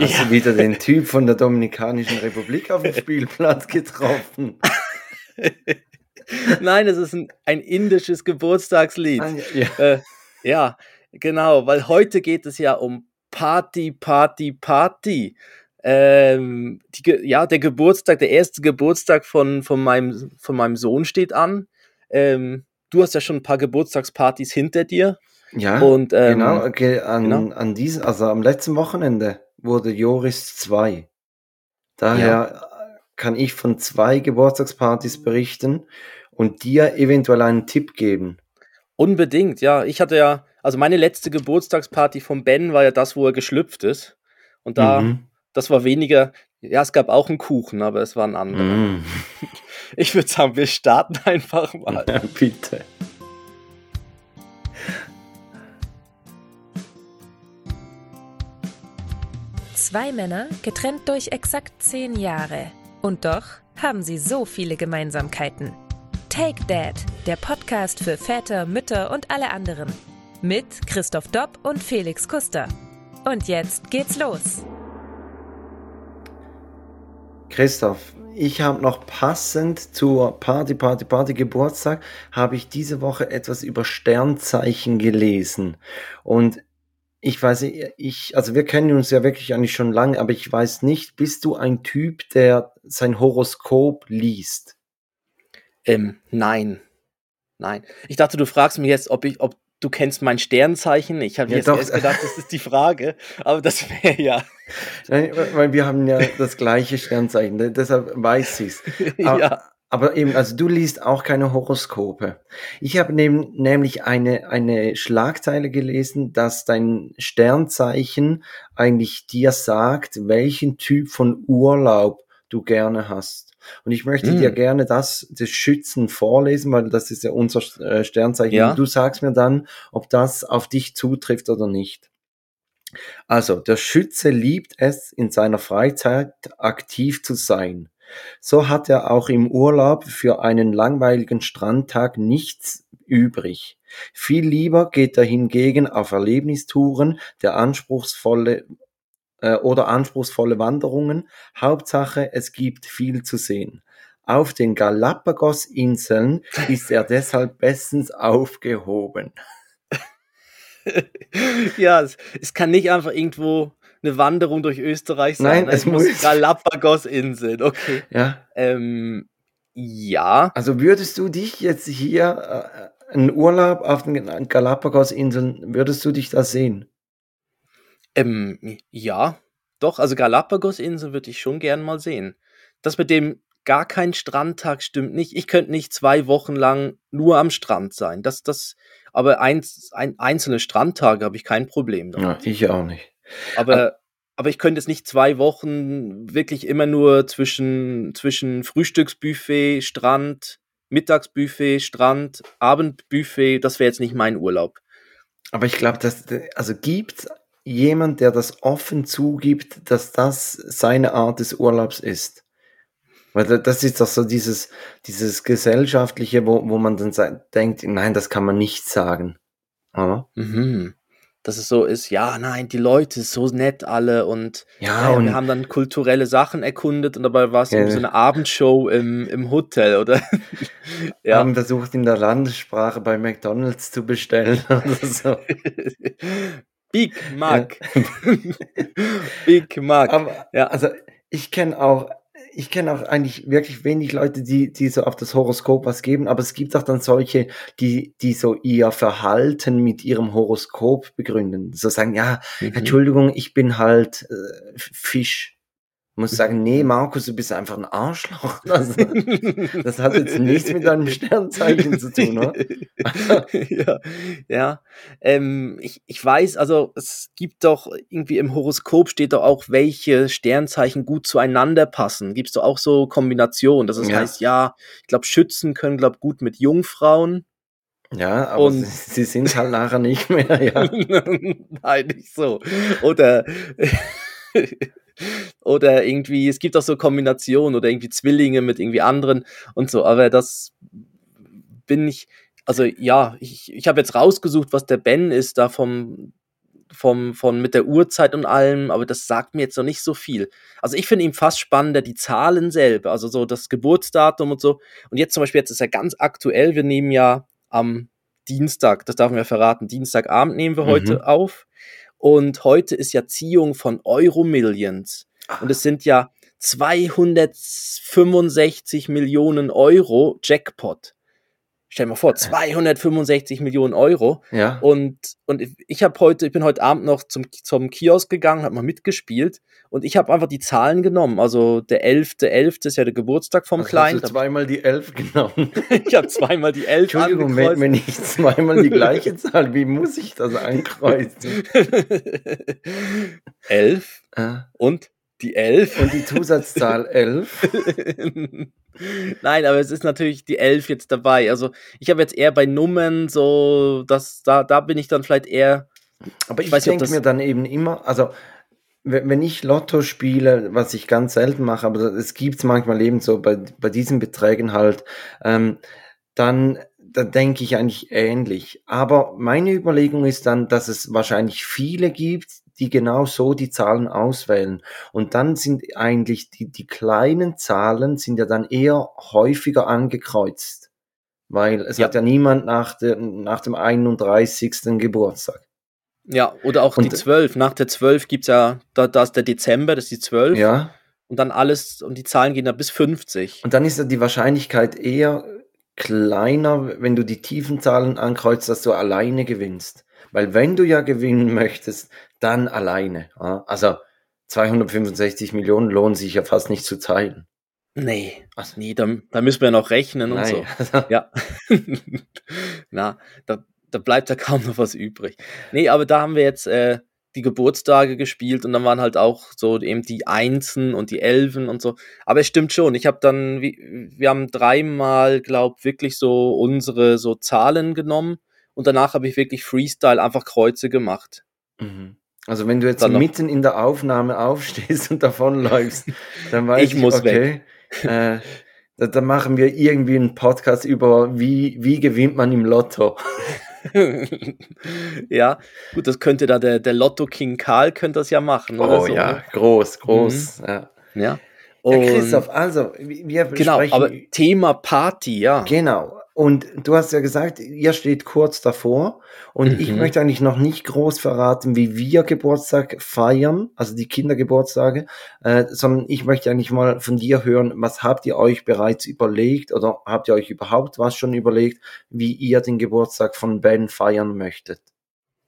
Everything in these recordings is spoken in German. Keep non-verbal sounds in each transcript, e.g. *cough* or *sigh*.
Hast du wieder den Typ von der Dominikanischen Republik auf dem Spielplatz getroffen? *laughs* Nein, es ist ein, ein indisches Geburtstagslied. Ah, ja. Äh, ja, genau, weil heute geht es ja um Party, Party, Party. Ähm, die, ja, der Geburtstag, der erste Geburtstag von, von, meinem, von meinem Sohn steht an. Ähm, du hast ja schon ein paar Geburtstagspartys hinter dir. Ja, Und, ähm, genau, okay, an, genau. an diesem, also am letzten Wochenende wurde Joris 2. Daher kann ich von zwei Geburtstagspartys berichten und dir eventuell einen Tipp geben. Unbedingt, ja. Ich hatte ja, also meine letzte Geburtstagsparty von Ben war ja das, wo er geschlüpft ist. Und da, Mhm. das war weniger, ja, es gab auch einen Kuchen, aber es war ein anderer. Mhm. *laughs* Ich würde sagen, wir starten einfach mal. Ja, bitte. Zwei Männer, getrennt durch exakt zehn Jahre. Und doch haben sie so viele Gemeinsamkeiten. Take Dad, der Podcast für Väter, Mütter und alle anderen. Mit Christoph Dopp und Felix Kuster. Und jetzt geht's los. Christoph, ich habe noch passend zur Party, Party, Party Geburtstag, habe ich diese Woche etwas über Sternzeichen gelesen. Und ich weiß, ich, also wir kennen uns ja wirklich eigentlich schon lange, aber ich weiß nicht, bist du ein Typ, der sein Horoskop liest? Ähm, nein. Nein. Ich dachte, du fragst mich jetzt, ob ich, ob du kennst mein Sternzeichen. Ich habe Ja, jetzt doch. erst gedacht, das ist die Frage. Aber das wäre ja. Nein, weil wir haben ja das gleiche Sternzeichen, de- deshalb weiß ich's. *laughs* Aber, ja. aber eben, also du liest auch keine Horoskope. Ich habe nämlich eine, eine Schlagzeile gelesen, dass dein Sternzeichen eigentlich dir sagt, welchen Typ von Urlaub du gerne hast. Und ich möchte Mm. dir gerne das des Schützen vorlesen, weil das ist ja unser äh, Sternzeichen. Ja. Und du sagst mir dann, ob das auf dich zutrifft oder nicht. Also, der Schütze liebt es, in seiner Freizeit aktiv zu sein. So hat er auch im Urlaub für einen langweiligen Strandtag nichts übrig. Viel lieber geht er hingegen auf Erlebnistouren, der anspruchsvolle äh, oder anspruchsvolle Wanderungen. Hauptsache, es gibt viel zu sehen. Auf den Galapagos-Inseln *laughs* ist er deshalb bestens aufgehoben. *laughs* ja, es, es kann nicht einfach irgendwo eine Wanderung durch Österreich sein. Nein, ne? es muss- Galapagos-Inseln, okay. Ja, Ähm, ja. Also würdest du dich jetzt hier äh, einen Urlaub auf den Galapagos-Inseln, würdest du dich da sehen? Ähm, ja, doch, also Galapagos-Inseln würde ich schon gern mal sehen. Das mit dem gar kein Strandtag stimmt nicht. Ich könnte nicht zwei Wochen lang nur am Strand sein. Das, das, aber eins, ein, einzelne Strandtage habe ich kein Problem damit. Ja, ich auch nicht. Aber, aber ich könnte es nicht zwei Wochen wirklich immer nur zwischen, zwischen Frühstücksbuffet, Strand, Mittagsbuffet, Strand, Abendbuffet, das wäre jetzt nicht mein Urlaub. Aber ich glaube, dass also gibt jemand, der das offen zugibt, dass das seine Art des Urlaubs ist. Weil da- das ist doch so dieses, dieses gesellschaftliche, wo, wo man dann denkt, nein, das kann man nicht sagen. Aber, Mhm. Dass es so ist, ja, nein, die Leute so nett alle und ja, ja, und wir haben dann kulturelle Sachen erkundet und dabei war es Ja, so eine Abendshow im, im Hotel, oder? *laughs* ja. haben versucht, in der Landessprache bei McDonalds zu bestellen oder so. *laughs* Big Mac. *laughs* Big Mac. Aber Ja. also ich kenne auch, ich kenne auch eigentlich wirklich wenig Leute, die, die so auf das Horoskop was geben, aber es gibt auch dann solche, die, die so ihr Verhalten mit ihrem Horoskop begründen. So sagen, ja, Mhm. Entschuldigung, ich bin halt äh, Fisch. Muss sagen, nee, Markus, du bist einfach ein Arschloch. *laughs* Also, das hat jetzt nichts mit deinem Sternzeichen zu tun, oder? *laughs* ja, ja. Ähm, ich, ich weiß, also es gibt doch irgendwie im Horoskop steht doch auch, welche Sternzeichen gut zueinander passen. Gibt es doch auch so Kombinationen, dass es Ja. heißt, ja, ich glaube, Schützen können, glaube gut mit Jungfrauen. Ja, aber Und- sie, sie sind halt nachher nicht mehr, ja. *laughs* Nein, nicht so. Oder, oder irgendwie, es gibt auch so Kombinationen oder irgendwie Zwillinge mit irgendwie anderen und so, aber das bin ich, also ja, ich, ich habe jetzt rausgesucht, was der Ben ist da vom, vom, von mit der Uhrzeit und allem, aber das sagt mir jetzt noch nicht so viel. Also ich finde ihn fast spannender, die Zahlen selber, also so das Geburtsdatum und so. Und jetzt zum Beispiel, jetzt ist er ganz aktuell, wir nehmen ja am Dienstag, das darf man ja verraten, Dienstagabend nehmen wir Mhm. heute auf. Und heute ist ja Ziehung von Euro Millions. Und es sind ja 265 Millionen Euro Jackpot. Stell dir mal vor, 265 Millionen Euro. Ja. Und, und ich habe heute, ich bin heute Abend noch zum, zum Kiosk gegangen, habe mal mitgespielt und ich habe einfach die Zahlen genommen. Also der 11.11. ist ja der Geburtstag vom Also Kleinen. Hast du zweimal die elf *laughs* genommen. ich habe zweimal die 11 Entschuldigung, angekreuzt. wenn ich zweimal die gleiche Zahl, wie muss ich das ankreuzen? *laughs* 11 Äh, und die 11. Und die Zusatzzahl elf. *laughs* Nein, aber es ist natürlich die 11 jetzt dabei. Also ich habe jetzt eher bei Nummern so, dass da, da bin ich dann vielleicht eher. Aber Ich ich, weiß nicht, ob denke mir dann eben immer, also wenn ich Lotto spiele, was ich ganz selten mache, aber es gibt manchmal eben so bei, bei diesen Beträgen halt, ähm, dann, dann denke ich eigentlich ähnlich. Aber meine Überlegung ist dann, dass es wahrscheinlich viele gibt, die genau so die Zahlen auswählen. Und dann sind eigentlich die, die kleinen Zahlen sind ja dann eher häufiger angekreuzt. Weil es Ja. hat ja niemand nach, der, nach dem 31. Geburtstag. Ja, oder auch die Und- 12. Nach der 12 gibt es ja, da, da ist der Dezember, das ist die 12. Ja. Und dann alles, und die Zahlen gehen da bis 50. Und dann ist ja die Wahrscheinlichkeit eher kleiner, wenn du die tiefen Zahlen ankreuzt, dass du alleine gewinnst. Weil wenn du ja gewinnen möchtest, dann alleine. Also 265 Millionen lohnen sich ja fast nicht zu teilen. Nee, Also, nee, da, da müssen wir ja noch rechnen und so. nein. *laughs* Ja. *laughs* Na, da, da bleibt ja kaum noch was übrig. Nee, aber da haben wir jetzt äh, die Geburtstage gespielt und dann waren halt auch so eben die Einsen und die Elfen und so. Aber es stimmt schon, ich habe dann, wir haben dreimal, glaub, wirklich so unsere so Zahlen genommen und danach habe ich wirklich Freestyle einfach Kreuze gemacht. Mhm. Also wenn du jetzt Dann noch- mitten in der Aufnahme aufstehst und davonläufst, *laughs* dann weiß Ich ich, muss okay, äh, da, da machen wir irgendwie einen Podcast über, wie, wie gewinnt man im Lotto. *laughs* ja, gut, das könnte da der, der Lotto King Karl könnte das ja machen. Oder Oh so, ja, ne? groß, groß. Ja. Ja. Ja, Und- Christoph, also, wir Genau, sprechen aber Thema Party, ja. Genau. Und du hast ja gesagt, ihr steht kurz davor. Und ich Mhm. möchte eigentlich noch nicht groß verraten, wie wir Geburtstag feiern, also die Kindergeburtstage, äh, sondern ich möchte eigentlich mal von dir hören, was habt ihr euch bereits überlegt oder habt ihr euch überhaupt was schon überlegt, wie ihr den Geburtstag von Ben feiern möchtet?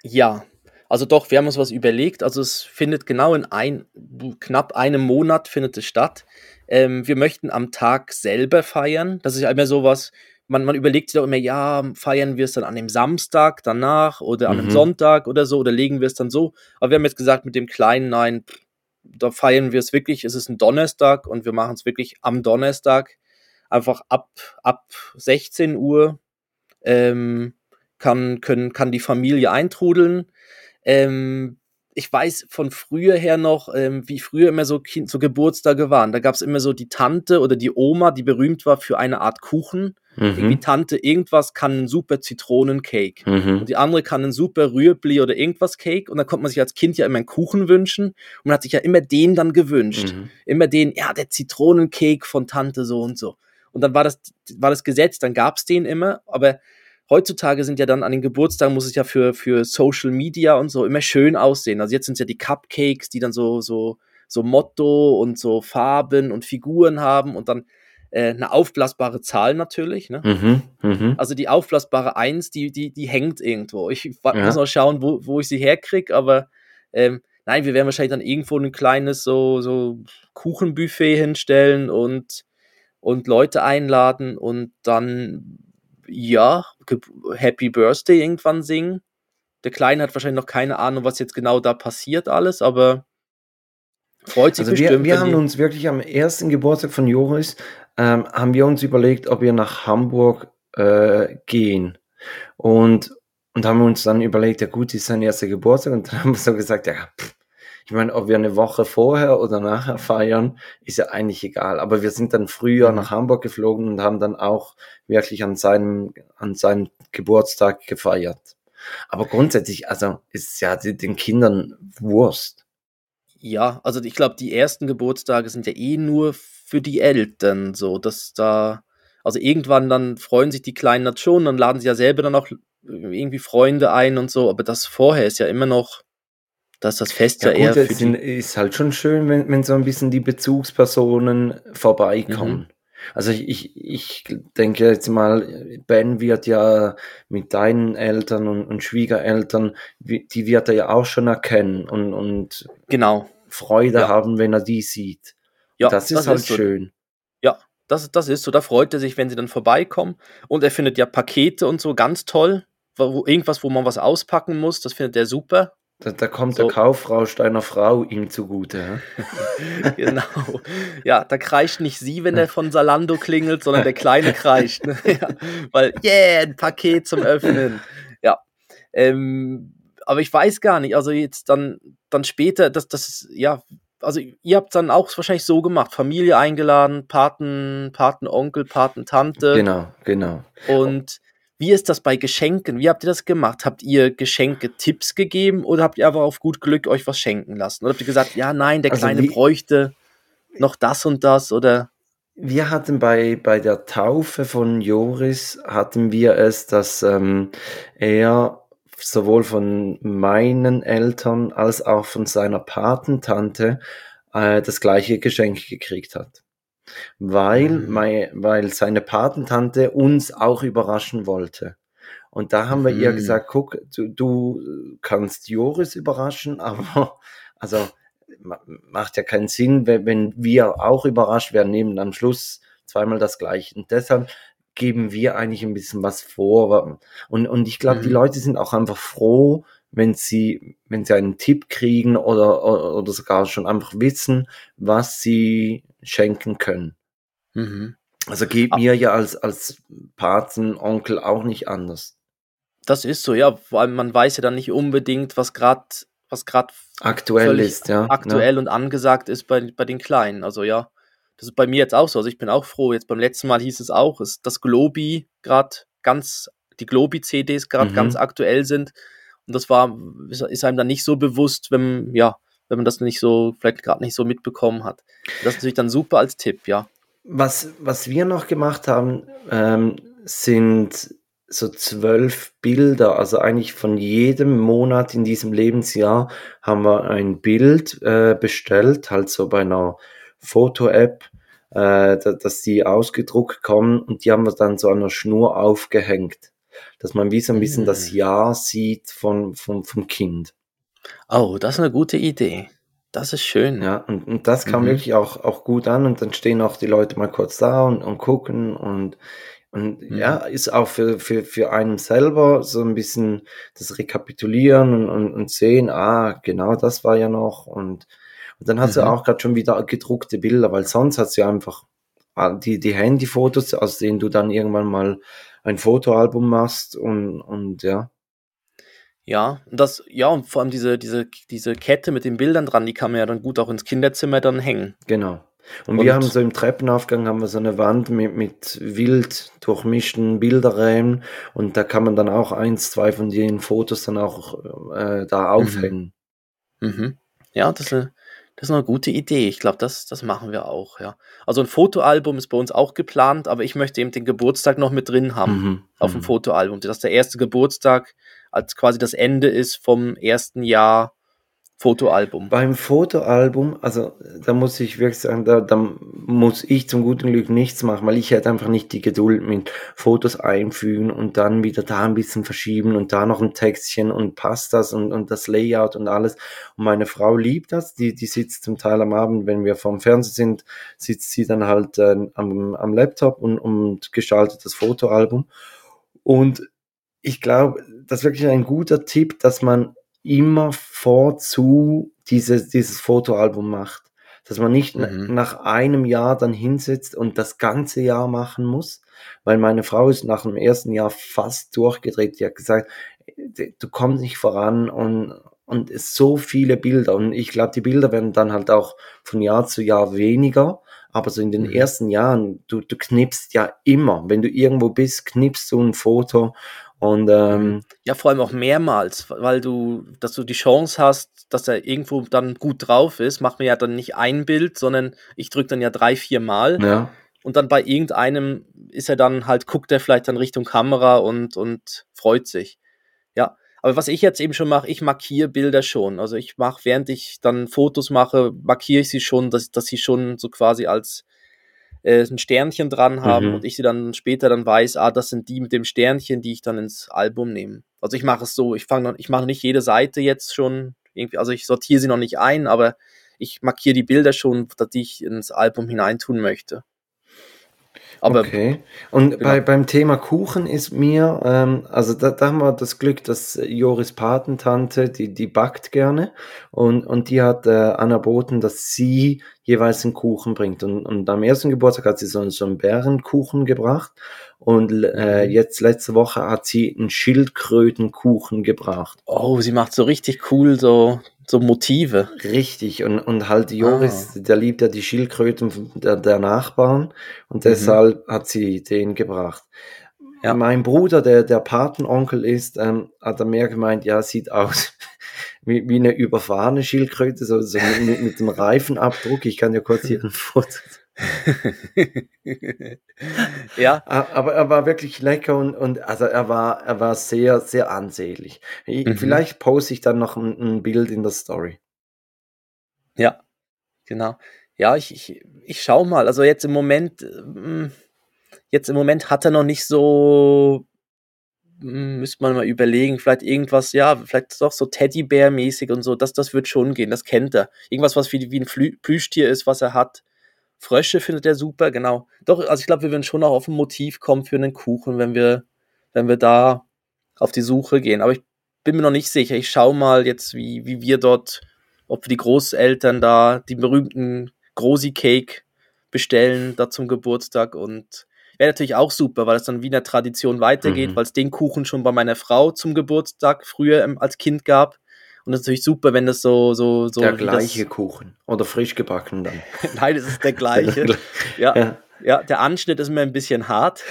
Ja, also doch, wir haben uns was überlegt. Also es findet genau in ein, knapp einem Monat findet es statt. Ähm, wir möchten am Tag selber feiern. Das ist immer sowas, man, man überlegt sich doch immer, ja, feiern wir es dann an dem Samstag danach oder an einem Mhm. Sonntag oder so oder legen wir es dann so. Aber wir haben jetzt gesagt, mit dem Kleinen, nein, pff, da feiern wir es wirklich, es ist ein Donnerstag und wir machen es wirklich am Donnerstag. Einfach ab, ab 16 Uhr ähm, kann, können, kann die Familie eintrudeln. Ähm, ich weiß von früher her noch, ähm, wie früher immer so, kind, so Geburtstage waren. Da gab es immer so die Tante oder die Oma, die berühmt war für eine Art Kuchen. Irgendwie Mhm. Tante irgendwas kann einen super Zitronencake. Mhm. Und die andere kann einen super Rüebli oder irgendwas Cake. Und dann konnte man sich als Kind ja immer einen Kuchen wünschen. Und man hat sich ja immer den dann gewünscht. Mhm. Immer den, ja, der Zitronencake von Tante so und so. Und dann war das, war das Gesetz, dann gab's den immer. Aber heutzutage sind ja dann an den Geburtstagen, muss es ja für, für Social Media und so immer schön aussehen. Also jetzt sind es ja die Cupcakes, die dann so, so, so Motto und so Farben und Figuren haben und dann äh, eine aufblasbare Zahl natürlich. Ne? Mhm. Mhm. Also die aufblasbare 1, die, die, die hängt irgendwo. Ich Ja. muss noch schauen, wo, wo ich sie herkriege, aber ähm, nein, wir werden wahrscheinlich dann irgendwo ein kleines so, so Kuchenbuffet hinstellen und, und Leute einladen und dann, ja, Happy Birthday irgendwann singen. Der Kleine hat wahrscheinlich noch keine Ahnung, was jetzt genau da passiert alles, aber freut sich Also wir, bestimmt. wir wenn haben uns wirklich am ersten Geburtstag von Joris, ähm, haben wir uns überlegt, ob wir nach Hamburg äh, gehen. Und, und haben uns dann überlegt, ja gut, ist sein erster Geburtstag. Und dann haben wir so gesagt, ja, pff, ich meine, ob wir eine Woche vorher oder nachher feiern, ist ja eigentlich egal. Aber wir sind dann früher Mhm. nach Hamburg geflogen und haben dann auch wirklich an seinem, an seinem Geburtstag gefeiert. Aber grundsätzlich, also ist ja den Kindern Wurst. Ja, also ich glaube, die ersten Geburtstage sind ja eh nur für die Eltern so, dass da, also irgendwann dann freuen sich die Kleinen dann schon, dann laden sie ja selber dann auch irgendwie Freunde ein und so, aber das vorher ist ja immer noch, dass das Fest ja, Ja, eher gut, für es sind, ist halt schon schön, wenn, wenn so ein bisschen die Bezugspersonen vorbeikommen. Mhm. Also ich, ich, ich denke jetzt mal, Ben wird ja mit deinen Eltern und, und Schwiegereltern, wie- die wird er ja auch schon erkennen und, und genau, Freude Ja. haben, wenn er die sieht. ja, das ist halt so. schön. Ja, das, das ist so. Da freut er sich, wenn sie dann vorbeikommen. Und er findet ja Pakete und so ganz toll. Wo- irgendwas, wo man was auspacken muss, das findet er super. Da, da kommt So. der Kaufrausch deiner Frau ihm zugute. *laughs* Genau. Ja, da kreischt nicht sie, wenn der von Salando klingelt, sondern der Kleine kreischt. ne? *laughs* ja, weil, yeah, ein Paket zum Öffnen. Ja. Ähm, aber ich weiß gar nicht, also jetzt dann, dann später, das, das ist, ja, also ihr habt dann auch wahrscheinlich so gemacht, Familie eingeladen, Paten, Patenonkel, Patentante. Genau, genau. Und wie ist das bei Geschenken? Wie habt ihr das gemacht? Habt ihr Geschenke-Tipps gegeben oder habt ihr einfach auf gut Glück euch was schenken lassen? Oder habt ihr gesagt, ja, nein, der Also Kleine bräuchte noch das und das oder? Wir hatten bei, bei der Taufe von Joris hatten wir es, dass ähm, er sowohl von meinen Eltern als auch von seiner Patentante äh, das gleiche Geschenk gekriegt hat. Weil, Mhm. mei, weil seine Patentante uns auch überraschen wollte. Und da haben wir ihr Mhm. gesagt, guck, du, du kannst Joris überraschen, *laughs* aber also ma- macht ja keinen Sinn, wenn, wenn wir auch überrascht werden, nehmen am Schluss zweimal das gleiche. Und deshalb geben wir eigentlich ein bisschen was vor. Und, und ich glaube, die Mhm. Leute sind auch einfach froh, wenn sie, wenn sie einen Tipp kriegen oder, oder, oder sogar schon einfach wissen, was sie schenken können. Mhm. Also geht Ah. mir ja als, als Patenonkel auch nicht anders. Das ist so, ja, vor allem man weiß ja dann nicht unbedingt, was gerade was gerade Aktuell ist, ja. ne? aktuell und angesagt ist bei, bei den Kleinen. Also ja, das ist bei mir jetzt auch so. Also ich bin auch froh. Jetzt beim letzten Mal hieß es auch, ist das Globi gerade ganz, die Globi-CDs gerade Mhm. ganz aktuell sind. Und das war, ist einem dann nicht so bewusst, wenn, ja, wenn man das nicht so, vielleicht gerade nicht so mitbekommen hat. Das ist natürlich dann super als Tipp, ja. Was, was wir noch gemacht haben, ähm, sind so zwölf Bilder. Also eigentlich von jedem Monat in diesem Lebensjahr haben wir ein Bild äh, bestellt, halt so bei einer Foto-App, äh, da- dass die ausgedruckt kommen und die haben wir dann so an der Schnur aufgehängt. Dass man wie so ein bisschen das Mm. Jahr sieht von, vom, vom Kind. Oh, das ist eine gute Idee. Das ist schön. Ja, und, und das kam Mhm. wirklich auch, auch gut an und dann stehen auch die Leute mal kurz da und, und gucken und, und Mhm. ja, ist auch für, für, für einen selber so ein bisschen das Rekapitulieren und, und, und sehen, ah, genau das war ja noch und, und dann hast du Mhm. auch gerade schon wieder gedruckte Bilder, weil sonst du ja einfach ah, die, die Handyfotos, aus denen du dann irgendwann mal ein Fotoalbum machst und, und ja. Ja, und das, ja, und vor allem diese, diese, diese Kette mit den Bildern dran, die kann man ja dann gut auch ins Kinderzimmer dann hängen. Genau. Und, Und- wir haben so im Treppenaufgang haben wir so eine Wand mit, mit wild durchmischten Bilderrämen und da kann man dann auch eins, zwei von den Fotos dann auch äh, da aufhängen. Mhm. Ja, das ist, eine, das ist eine gute Idee. Ich glaube, das, das machen wir auch, ja. Also ein Fotoalbum ist bei uns auch geplant, aber ich möchte eben den Geburtstag noch mit drin haben Mhm. auf dem Mhm. Fotoalbum, dass der erste Geburtstag als quasi das Ende ist vom ersten Jahr Fotoalbum. Beim Fotoalbum, also da muss ich wirklich sagen, da, da muss ich zum guten Glück nichts machen, weil ich hätte einfach nicht die Geduld mit Fotos einfügen und dann wieder da ein bisschen verschieben und da noch ein Textchen und passt das und, und das Layout und alles. Und meine Frau liebt das, die, die sitzt zum Teil am Abend, wenn wir vorm Fernseher sind, sitzt sie dann halt äh, am, am Laptop und, und gestaltet das Fotoalbum. Und ich glaube, das ist wirklich ein guter Tipp, dass man immer vorzu dieses, dieses Fotoalbum macht. Dass man nicht Mhm. nach einem Jahr dann hinsetzt und das ganze Jahr machen muss, weil meine Frau ist nach dem ersten Jahr fast durchgedreht. Die hat gesagt, du kommst nicht voran und, und es so viele Bilder. Und ich glaube, die Bilder werden dann halt auch von Jahr zu Jahr weniger. Aber so in den Mhm. ersten Jahren, du, du knippst ja immer. Wenn du irgendwo bist, knippst du ein Foto. Und ähm, Ja, vor allem auch mehrmals, weil du, dass du die Chance hast, dass er irgendwo dann gut drauf ist, macht mir ja dann nicht ein Bild, sondern ich drücke dann ja drei, vier Mal ja, und dann bei irgendeinem ist er dann halt, guckt er vielleicht dann Richtung Kamera und, und freut sich. Ja, aber was ich jetzt eben schon mache, ich markiere Bilder schon. Also ich mache, während ich dann Fotos mache, markiere ich sie schon, dass, dass sie schon so quasi als äh, ein Sternchen dran haben Mhm. und ich sie dann später dann weiß, ah, das sind die mit dem Sternchen, die ich dann ins Album nehme. Also ich mache es so, ich fange ich mache nicht jede Seite jetzt schon irgendwie, also ich sortiere sie noch nicht ein, aber ich markiere die Bilder schon, die ich ins Album hineintun möchte. Aber okay. Und Genau. bei, beim Thema Kuchen ist mir, ähm, also da, da haben wir das Glück, dass Joris Patentante, die, die backt gerne und, und die hat äh, anerboten, dass sie jeweils einen Kuchen bringt. Und, und am ersten Geburtstag hat sie so, so einen Bärenkuchen gebracht und äh, Mhm. jetzt letzte Woche hat sie einen Schildkrötenkuchen gebracht. oh, sie macht so richtig cool so, so Motive. Richtig, und, und halt Joris, der liebt ja die Schildkröten der, der Nachbarn und Mhm. deshalb hat sie den gebracht. Ja. Mein Bruder, der der Patenonkel ist, ähm, hat er mehr gemeint, ja, sieht aus *laughs* wie, wie eine überfahrene Schildkröte, so, so mit, mit, mit dem Reifenabdruck. Ich kann ja kurz hier *laughs* ein Foto. *laughs* ja, Aber er war wirklich lecker und, und also er war, er war sehr, sehr ansehnlich. Ich, Mhm. Vielleicht poste ich dann noch ein, ein Bild in der Story. ja, genau. Ja, ich, ich, ich schau mal. Also jetzt im Moment, ähm, jetzt im Moment hat er noch nicht so, hm, müsste man mal überlegen, vielleicht irgendwas, ja, vielleicht doch so Teddybär-mäßig und so, das, das wird schon gehen, das kennt er. Irgendwas, was wie, wie ein Flü Plüschtier ist, was er hat. Frösche findet er super, genau. Doch, also ich glaube, wir werden schon auch auf ein Motiv kommen für einen Kuchen, wenn wir, wenn wir da auf die Suche gehen. Aber ich bin mir noch nicht sicher. Ich schaue mal jetzt, wie, wie wir dort, ob wir die Großeltern da die berühmten Grosi-Cake bestellen, da zum Geburtstag und wäre natürlich auch super, weil es dann wie in der Tradition weitergeht, Mhm. weil es den Kuchen schon bei meiner Frau zum Geburtstag früher als Kind gab. Und das ist natürlich super, wenn das so, so, so. der gleiche Kuchen oder frisch gebacken dann. *laughs* Das, nein, es ist der gleiche. *laughs* ja, Ja. ja, der Anschnitt ist mir ein bisschen hart.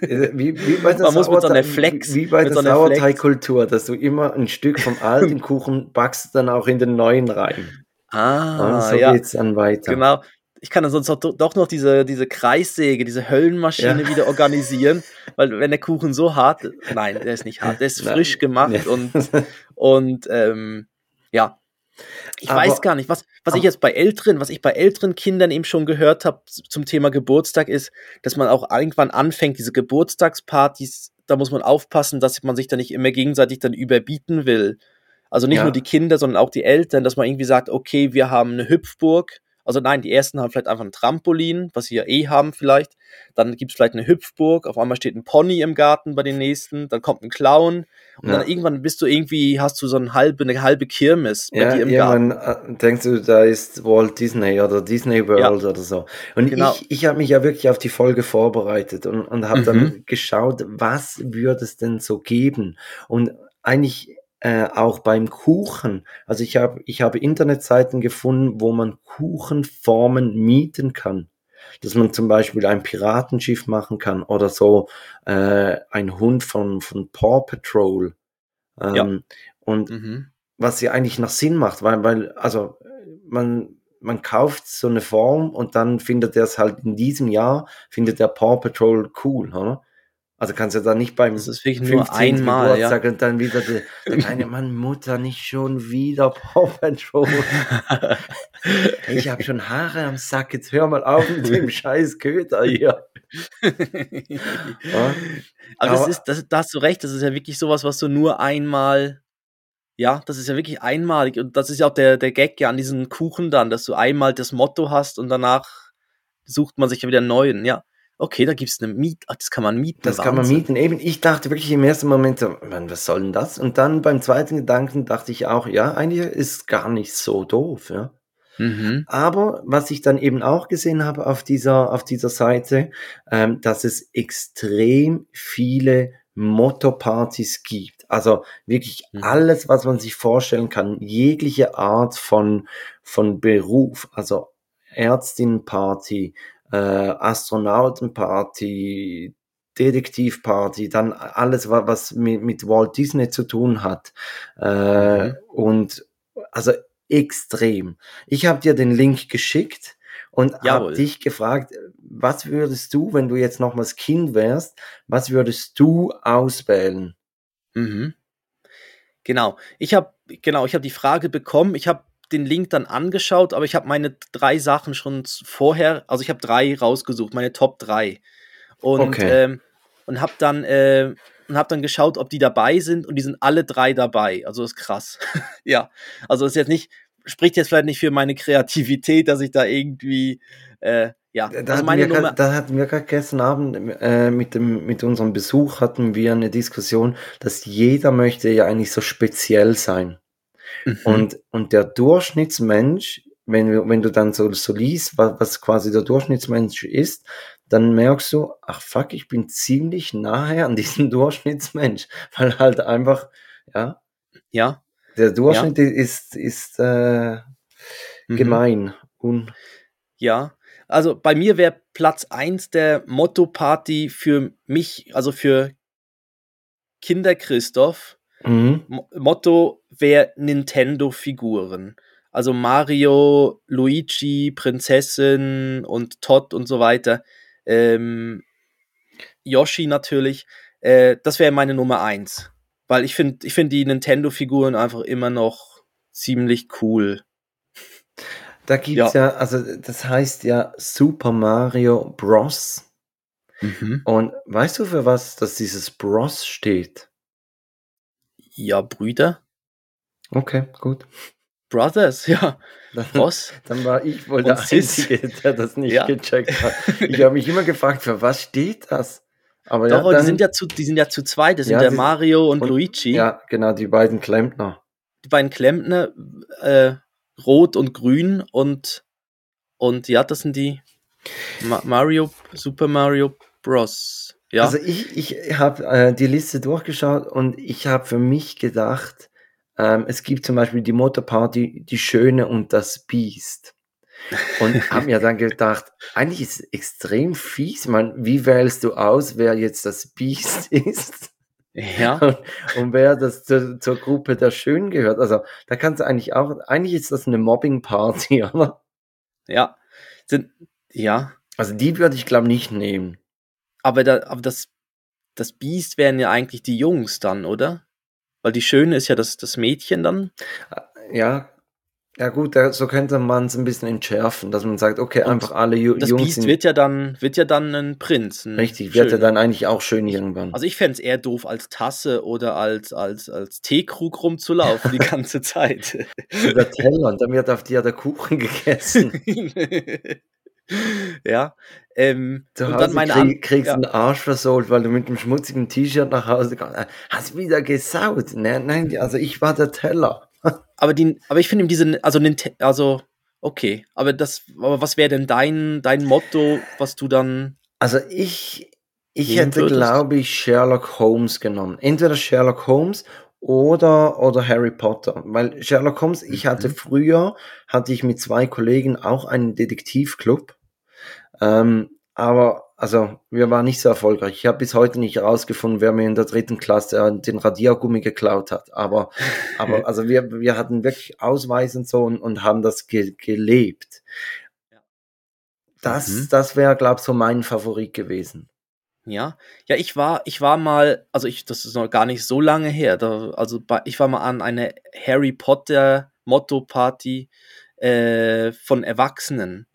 Wie, wie bei der, Man muss mit so einer Flex- wie bei der so Sauerteigkultur, dass du immer ein Stück vom alten *laughs* Kuchen backst dann auch in den neuen rein. Ah, Und so ja, geht's dann weiter. genau. Ich kann dann sonst doch, doch noch diese, diese Kreissäge, diese Höllenmaschine Ja. wieder organisieren, weil wenn der Kuchen so hart, nein, der ist nicht hart, der ist Nein. frisch gemacht Ja. und, *laughs* und ähm, ja. Ich Aber- weiß gar nicht, was, was ich aber- jetzt bei älteren, was ich bei älteren Kindern eben schon gehört habe zum Thema Geburtstag ist, dass man auch irgendwann anfängt, diese Geburtstagspartys, da muss man aufpassen, dass man sich da nicht immer gegenseitig dann überbieten will. Also nicht Ja. nur die Kinder, sondern auch die Eltern, dass man irgendwie sagt, okay, wir haben eine Hüpfburg. Also nein, die ersten haben vielleicht einfach ein Trampolin, was sie ja eh haben vielleicht. Dann gibt es vielleicht eine Hüpfburg, auf einmal steht ein Pony im Garten bei den nächsten, dann kommt ein Clown und Ja. dann irgendwann bist du irgendwie, hast du so eine halbe, eine halbe Kirmes bei Ja, dir im Garten. irgendwann äh, denkst du, da ist Walt Disney oder Disney World oder so. Und Genau. ich, ich habe mich ja wirklich auf die Folge vorbereitet und, und habe Mhm. dann geschaut, was würde es denn so geben? Und eigentlich äh, auch beim Kuchen. Also ich habe ich habe Internetseiten gefunden, wo man Kuchenformen mieten kann. Dass man zum Beispiel ein Piratenschiff machen kann oder so äh, ein Hund von, von Paw Patrol. Ähm, Ja. Und Mhm. was ja eigentlich noch Sinn macht, weil, weil, also man, man kauft so eine Form und dann findet er es halt in diesem Jahr, findet der Paw Patrol cool, oder? Also kannst du da nicht beim Das ist wirklich nur 15. einmal, ja. Geburtstag und dann wieder der, der kleine *laughs* Mann, Mutter, nicht schon wieder Paw *laughs* Patrol. Ich habe schon Haare am Sack, jetzt hör mal auf mit dem *laughs* scheiß Köter hier. Ja? Aber, das Aber- ist, das, da hast du recht, das ist ja wirklich sowas, was du nur einmal, ja, das ist ja wirklich einmalig. Und das ist ja auch der, der Gag ja an diesen Kuchen dann, dass du einmal das Motto hast und danach sucht man sich ja wieder einen neuen. Ja, okay, da gibt es eine Miet, ach, das kann man mieten. Das kann man Wahnsinn. mieten. Eben, ich dachte wirklich im ersten Moment, so, Mann, was soll denn das? Und dann beim zweiten Gedanken dachte ich auch, ja, eigentlich ist gar nicht so doof, ja. Mhm. Aber was ich dann eben auch gesehen habe auf dieser, auf dieser Seite, ähm, dass es extrem viele Motto-Partys gibt. Also wirklich Mhm. alles, was man sich vorstellen kann. Jegliche Art von, von Beruf. Also Ärztinnenparty, äh, Astronautenparty, Detektivparty, dann alles, wa- was mit, mit Walt Disney zu tun hat. Äh, Mhm. Und also extrem. Ich habe dir den Link geschickt und habe dich gefragt, was würdest du, wenn du jetzt nochmals Kind wärst, was würdest du auswählen? Mhm. Genau. Ich habe genau, ich habe die Frage bekommen. Ich habe den Link dann angeschaut, aber ich habe meine drei Sachen schon vorher, also ich habe drei rausgesucht, meine Top drei und Okay. ähm, und habe dann äh, und habe dann geschaut, ob die dabei sind und die sind alle drei dabei. Also das ist krass. *laughs* ja, also ist jetzt nicht spricht jetzt vielleicht nicht für meine Kreativität, dass ich da irgendwie äh, ja, Da, also hatten grad- da hatten wir gerade gestern Abend äh, mit, dem, mit unserem Besuch hatten wir eine Diskussion, dass jeder möchte ja eigentlich so speziell sein. Mhm. Und, und der Durchschnittsmensch, wenn, du- wenn du dann so, so liest, was, was quasi der Durchschnittsmensch ist, dann merkst du, ach fuck, ich bin ziemlich nahe an diesem *laughs* Durchschnittsmensch, weil halt einfach, ja, ja, der Durchschnitt ist, ist äh, mhm. gemein. Un Ja, also bei mir wäre Platz eins der Motto-Party für mich, also für Kinder Christoph. Mhm. Mo Motto wäre Nintendo-Figuren. Also Mario, Luigi, Prinzessin und Todd und so weiter. Ähm, Yoshi natürlich. Äh, das wäre meine Nummer eins. Weil ich finde ich find die Nintendo-Figuren einfach immer noch ziemlich cool. Da gibt's ja. also das heißt ja Super Mario Bros. Mhm. Und weißt du, für was das dieses Bros steht? Ja, Brüder. Okay, gut. Brothers, *laughs* ja. Dann, Ross. dann war ich wohl Und der Sis. Einzige, der das nicht Ja. gecheckt hat. *laughs* Ich habe mich immer gefragt, für was steht das? Aber Doch, ja, dann, die sind ja zu, die sind ja zu zweit. Das sind Ja, der die- Mario und, und- Luigi. ja, genau, die beiden Klempner. Die beiden Klempner, äh, Rot und Grün und, und ja, das sind die Ma Mario, Super Mario Bros. Ja. Also ich, ich habe äh, die Liste durchgeschaut und ich habe für mich gedacht, ähm, es gibt zum Beispiel die Motorparty, die Schöne und das Biest. Und *laughs* habe mir dann gedacht, eigentlich ist es extrem fies. Meine, wie wählst du aus, wer jetzt das Biest *laughs* ist ja. und, und wer das zur, zur Gruppe der Schönen gehört? Also da kannst du eigentlich auch, eigentlich ist das eine Mobbing-Party, *laughs* oder? Ja. Sind, ja. Also die würde ich glaube nicht nehmen. Aber, da, aber das, das Biest wären ja eigentlich die Jungs dann, oder? Weil die Schöne ist ja das, das Mädchen dann. Ja, ja gut, so könnte man es ein bisschen entschärfen, dass man sagt, okay, Und einfach alle Ju Das Jungs Biest sind wird ja dann, wird ja dann ein Prinz. Ein richtig, wird ja schöner. dann eigentlich auch schön irgendwann. Also ich fände es eher doof, als Tasse oder als, als, als Teekrug rumzulaufen die *laughs* ganze Zeit. der Teller und dann wird auf dir der Kuchen gegessen. *laughs* ja. Ähm, Zu und Hause dann meine krieg, kriegst ja. einen Arsch versohlt, weil du mit einem schmutzigen T-Shirt nach Hause kommst. Äh, Hast wieder gesaut. Nein, nein, also ich war der Teller. *laughs* Aber, die, aber ich finde diese, also, also okay, aber das, aber was wäre denn dein, dein Motto, was du dann, Also ich, ich hätte, glaube ich, Sherlock Holmes genommen. Entweder Sherlock Holmes oder, oder Harry Potter. Weil Sherlock Holmes, ich hatte Mhm. früher, hatte ich mit zwei Kollegen auch einen Detektivclub. Ähm, aber, also, wir waren nicht so erfolgreich. Ich habe bis heute nicht herausgefunden, wer mir in der dritten Klasse äh, den Radiergummi geklaut hat. Aber, *laughs* aber, also wir, wir hatten wirklich Ausweis und so und, und haben das ge gelebt. Das, Mhm. das wäre, glaube ich, so mein Favorit gewesen. ja, ja, ich war, ich war mal, also ich, das ist noch gar nicht so lange her, da, also bei, ich war mal an eine Harry Potter Motto-Party äh, von Erwachsenen.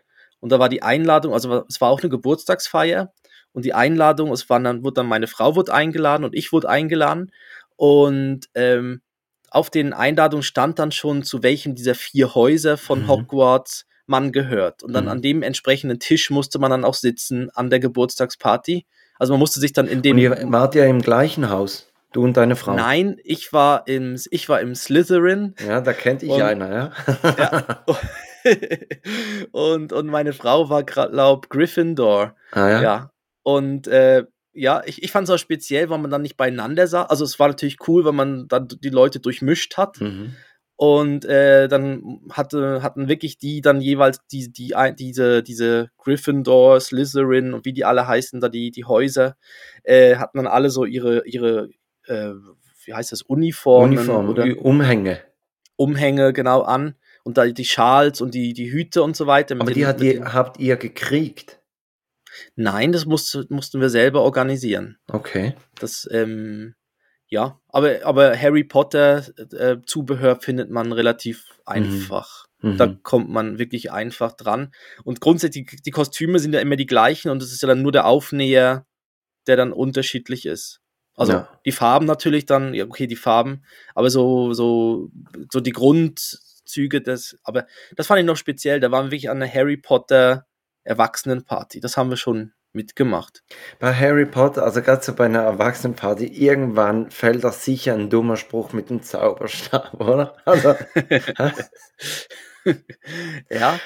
Und da war die Einladung, also es war auch eine Geburtstagsfeier und die Einladung, es waren dann, wurde dann meine Frau wurde eingeladen und ich wurde eingeladen. Und ähm, auf den Einladungen stand dann schon, zu welchem dieser vier Häuser von Mhm. Hogwarts man gehört. Und dann Mhm. an dem entsprechenden Tisch musste man dann auch sitzen an der Geburtstagsparty. Also man musste sich dann in dem. Und ihr wart ja im gleichen Haus, du und deine Frau. Nein, ich war im, ich war im Slytherin. Ja, da kennt ich Und- einer, ja. Ja. *laughs* *laughs* *laughs* und, und meine Frau war glaub Gryffindor. Ah ja. Ja. Und äh, ja, ich, ich fand es auch speziell, weil man dann nicht beieinander sah. Also es war natürlich cool, wenn man dann die Leute durchmischt hat. Mhm. Und äh, dann hatte, hatten wirklich die dann jeweils die, die, diese, diese Gryffindor, Slytherin und wie die alle heißen, da die, die Häuser, äh, hatten dann alle so ihre, ihre äh, wie heißt das, Uniformen Uniform, oder Umhänge. Umhänge genau an und da die Schals und die, die Hüte und so weiter. Aber den- die, mit ihr, den- habt ihr gekriegt. Nein, das musste, mussten wir selber organisieren. Okay. Das, ähm, ja, aber, aber Harry Potter äh, Zubehör findet man relativ einfach. Mhm. Da kommt man wirklich einfach dran. Und grundsätzlich, die, die Kostüme sind ja immer die gleichen und es ist ja dann nur der Aufnäher, der dann unterschiedlich ist. Also Ja. die Farben natürlich dann, ja, okay, die Farben, aber so, so, so die Grundzüge des, aber das fand ich noch speziell. Da waren wir wirklich an einer Harry Potter Erwachsenenparty. Das haben wir schon mitgemacht. Bei Harry Potter, also gerade so bei einer Erwachsenenparty, irgendwann fällt da sicher ein dummer Spruch mit dem Zauberstab, *laughs* oder? Also, *laughs* ja,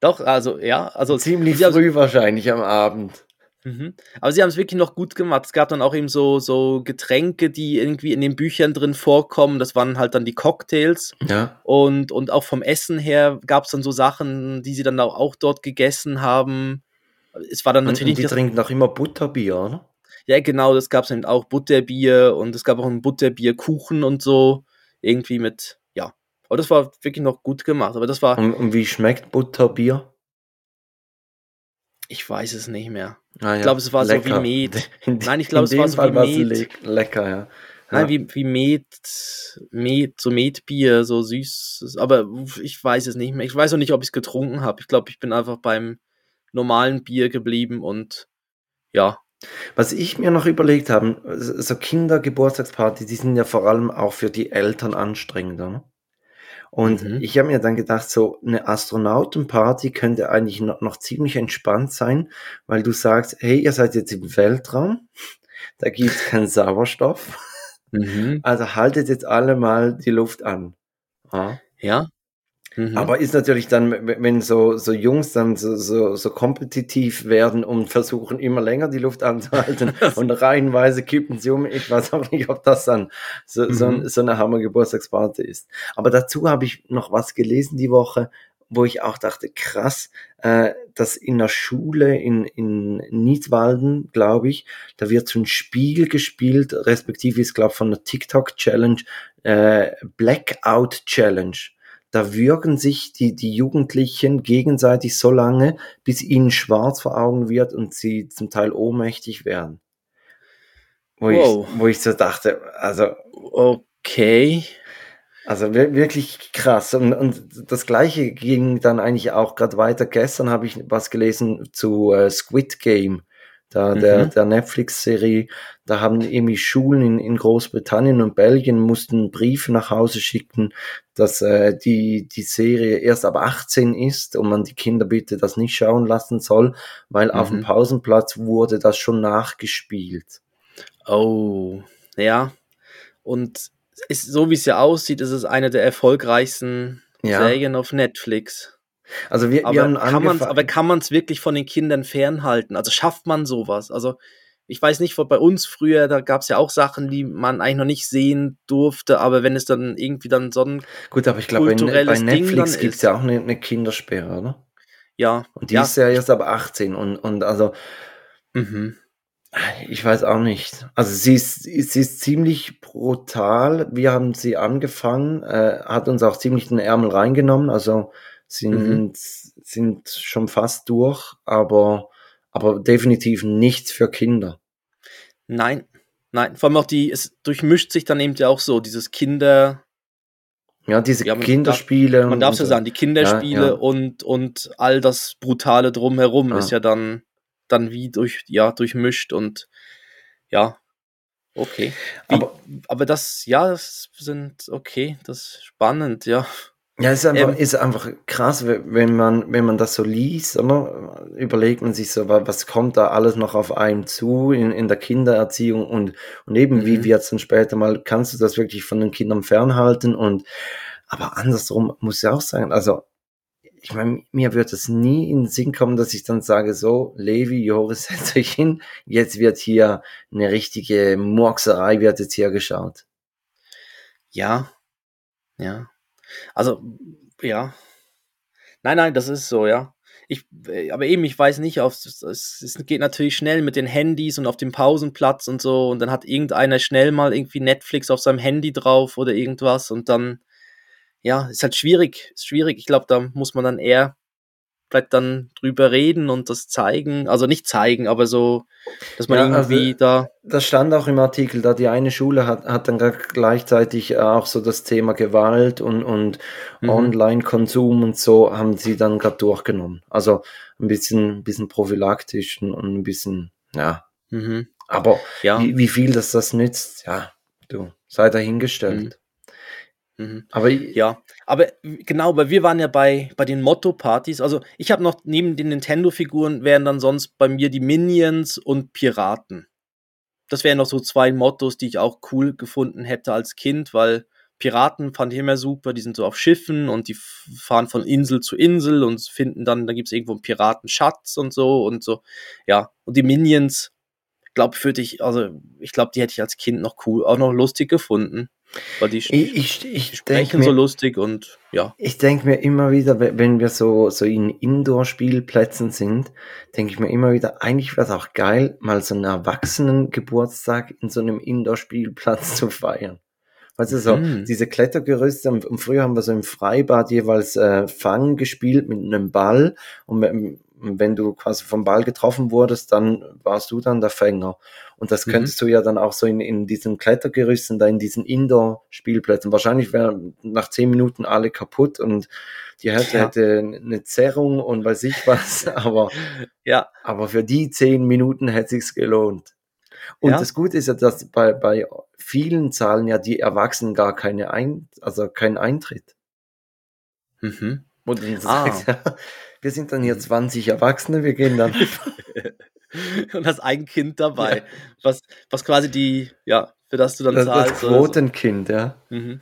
doch, also ja, also ziemlich haben- früh wahrscheinlich am Abend. Mhm. Aber sie haben es wirklich noch gut gemacht. Es gab dann auch eben so, so Getränke, die irgendwie in den Büchern drin vorkommen. Das waren halt dann die Cocktails. Ja. Und, und auch vom Essen her gab es dann so Sachen, die sie dann auch, auch dort gegessen haben. Es war dann Und, natürlich und die das, trinken auch immer Butterbier, oder? ja genau, das gab es eben auch Butterbier und es gab auch einen Butterbierkuchen und so. Irgendwie mit, ja. Aber das war wirklich noch gut gemacht. Aber das war, Und, und wie schmeckt Butterbier? Ich weiß es nicht mehr. Ah, ja. glaube, es war so wie Met. *laughs* Nein, ich glaube, es war so wie war's Met. le lecker, ja. Nein, ja. wie, wie Met, Met, so Metbier, so süß. Aber ich weiß es nicht mehr. Ich weiß auch nicht, ob ich es getrunken habe. Ich glaube, ich bin einfach beim normalen Bier geblieben und ja. Was ich mir noch überlegt habe, so Kindergeburtstagspartys, die sind ja vor allem auch für die Eltern anstrengender. Ne? Und Mhm. ich habe mir dann gedacht, so eine Astronautenparty könnte eigentlich noch, noch ziemlich entspannt sein, weil du sagst, hey, ihr seid jetzt im Weltraum, *laughs* da gibt's keinen Sauerstoff, *laughs* also haltet jetzt alle mal die Luft an. Ja. Ja. Mhm. Aber ist natürlich dann, wenn so, so Jungs dann so, so, so kompetitiv werden und versuchen immer länger die Luft anzuhalten *laughs* und reihenweise kippen sie um, ich weiß auch nicht, ob das dann so, so, Mhm. so eine Hammer-Geburtstagsparty ist. Aber dazu habe ich noch was gelesen die Woche, wo ich auch dachte, krass, äh, dass in der Schule in, in Niedwalden, glaube ich, da wird so ein Spiel gespielt, respektive ist, glaube ich, von der TikTok-Challenge, äh, Blackout Challenge. Da würgen sich die, die Jugendlichen gegenseitig so lange, bis ihnen schwarz vor Augen wird und sie zum Teil ohnmächtig werden. Wo, Wow. ich, wo ich so dachte, also, okay. also wir- wirklich krass. Und, und das gleiche ging dann eigentlich auch gerade weiter. Gestern habe ich was gelesen zu äh, Squid Game, da der, Mhm. der Netflix-Serie. Da haben irgendwie Schulen in, in Großbritannien und Belgien mussten Briefe nach Hause schicken, dass äh, die, die Serie erst ab 18 ist und man die Kinder bitte das nicht schauen lassen soll, weil auf dem Mhm. Pausenplatz wurde das schon nachgespielt. Oh. Ja. Und ist, so wie es ja aussieht, ist es eine der erfolgreichsten Ja. Serien auf Netflix. Also wir, wir Aber haben kann man's, aber kann man es wirklich von den Kindern fernhalten? Also schafft man sowas? Also ich weiß nicht, bei uns früher, da gab es ja auch Sachen, die man eigentlich noch nicht sehen durfte, aber wenn es dann irgendwie dann so ein, Gut, aber ich glaube, bei, Ne- bei Netflix gibt es ja auch eine, eine Kindersperre, oder? ja, Und die ja, ist ja erst ab 18 und, und also, mhm. ich weiß auch nicht. Also sie ist, sie ist ziemlich brutal. Wir haben sie angefangen, äh, hat uns auch ziemlich den Ärmel reingenommen, also sind, Mhm. sind schon fast durch, aber, aber definitiv nichts für Kinder. nein, nein, vor allem auch die, es durchmischt sich dann eben ja auch so, dieses Kinder, Ja, diese Ja, man Kinderspiele. man und- darf so und sagen, die Kinderspiele ja. und, und all das Brutale drumherum Ja. ist ja dann, dann wie durch, ja, durchmischt und ja, okay. Wie, Aber- aber, das, ja, das sind, okay, das ist spannend, ja. Ja, es ist einfach, Ähm, ist einfach krass, we- wenn man, wenn man das so liest, oder? überlegt man sich so, wa- was kommt da alles noch auf einem zu in, in der Kindererziehung und, und eben, wie Mhm. wird es dann später mal, kannst du das wirklich von den Kindern fernhalten und, aber andersrum muss ich auch sagen, also, ich meine, mir wird es nie in den Sinn kommen, dass ich dann sage, so, Levi, Joris, *laughs* setzt euch hin, jetzt wird hier eine richtige Murkserei, wird jetzt hier geschaut. Ja, ja. Also, ja. Nein, nein, das ist so, ja. Ich, äh, aber eben, ich weiß nicht, auf, es, es geht natürlich schnell mit den Handys und auf dem Pausenplatz und so und dann hat irgendeiner schnell mal irgendwie Netflix auf seinem Handy drauf oder irgendwas und dann, ja, ist halt schwierig, ist schwierig. Ich glaube, da muss man dann eher vielleicht dann drüber reden und das zeigen, also nicht zeigen, aber so, dass man Ja, also- irgendwie da, Das stand auch im Artikel, da die eine Schule hat, hat dann gleichzeitig auch so das Thema Gewalt und, und Mhm. Online-Konsum und so haben sie dann gerade durchgenommen. Also ein bisschen, ein bisschen prophylaktisch und und ein bisschen, ja. mhm, Aber ja. wie, wie viel das das nützt, ja, du, sei dahingestellt. Mhm. Aber ich- Ja, aber genau, weil wir waren ja bei, bei den Motto-Partys. Also ich habe noch neben den Nintendo-Figuren wären dann sonst bei mir die Minions und Piraten. Das wären noch so zwei Mottos, die ich auch cool gefunden hätte als Kind, weil Piraten fand ich immer super. Die sind so auf Schiffen und die fahren von Insel zu Insel und finden dann, da gibt es irgendwo einen Piratenschatz und so und so. Ja, und die Minions, glaube für dich, also ich glaube, die hätte ich als Kind noch cool, auch noch lustig gefunden. Weil die, ich, ich, ich denke sprechen mir, so lustig und ja. Ich denke mir immer wieder, we- wenn wir so, so in Indoor-Spielplätzen sind, denke ich mir immer wieder, eigentlich wäre es auch geil, mal so einen Erwachsenen-Geburtstag in so einem Indoor-Spielplatz *laughs* zu feiern. Weißt du, so Mhm. diese Klettergerüste, und früher haben wir so im Freibad jeweils äh, Fang gespielt mit einem Ball und wenn, wenn du quasi vom Ball getroffen wurdest, dann warst du dann der Fänger. Und das Mhm. könntest du ja dann auch so in, in diesen Klettergerüsten, da in diesen Indoor-Spielplätzen. Wahrscheinlich wären nach zehn Minuten alle kaputt und die Hälfte Ja. hätte eine Zerrung und weiß ich was, *laughs* aber, Ja, aber für die zehn Minuten hätte sich's gelohnt. Und Ja. das Gute ist ja, dass bei, bei vielen zahlen ja die Erwachsenen gar keine Ein, also keinen Eintritt. mhm. Und Ah. sagst *laughs* du, wir sind dann hier 20 Erwachsene, wir gehen dann. *laughs* und hast ein Kind dabei, was, was quasi die, ja, für das du dann Das, das zahlst. so. Quotenkind, ja. Mhm.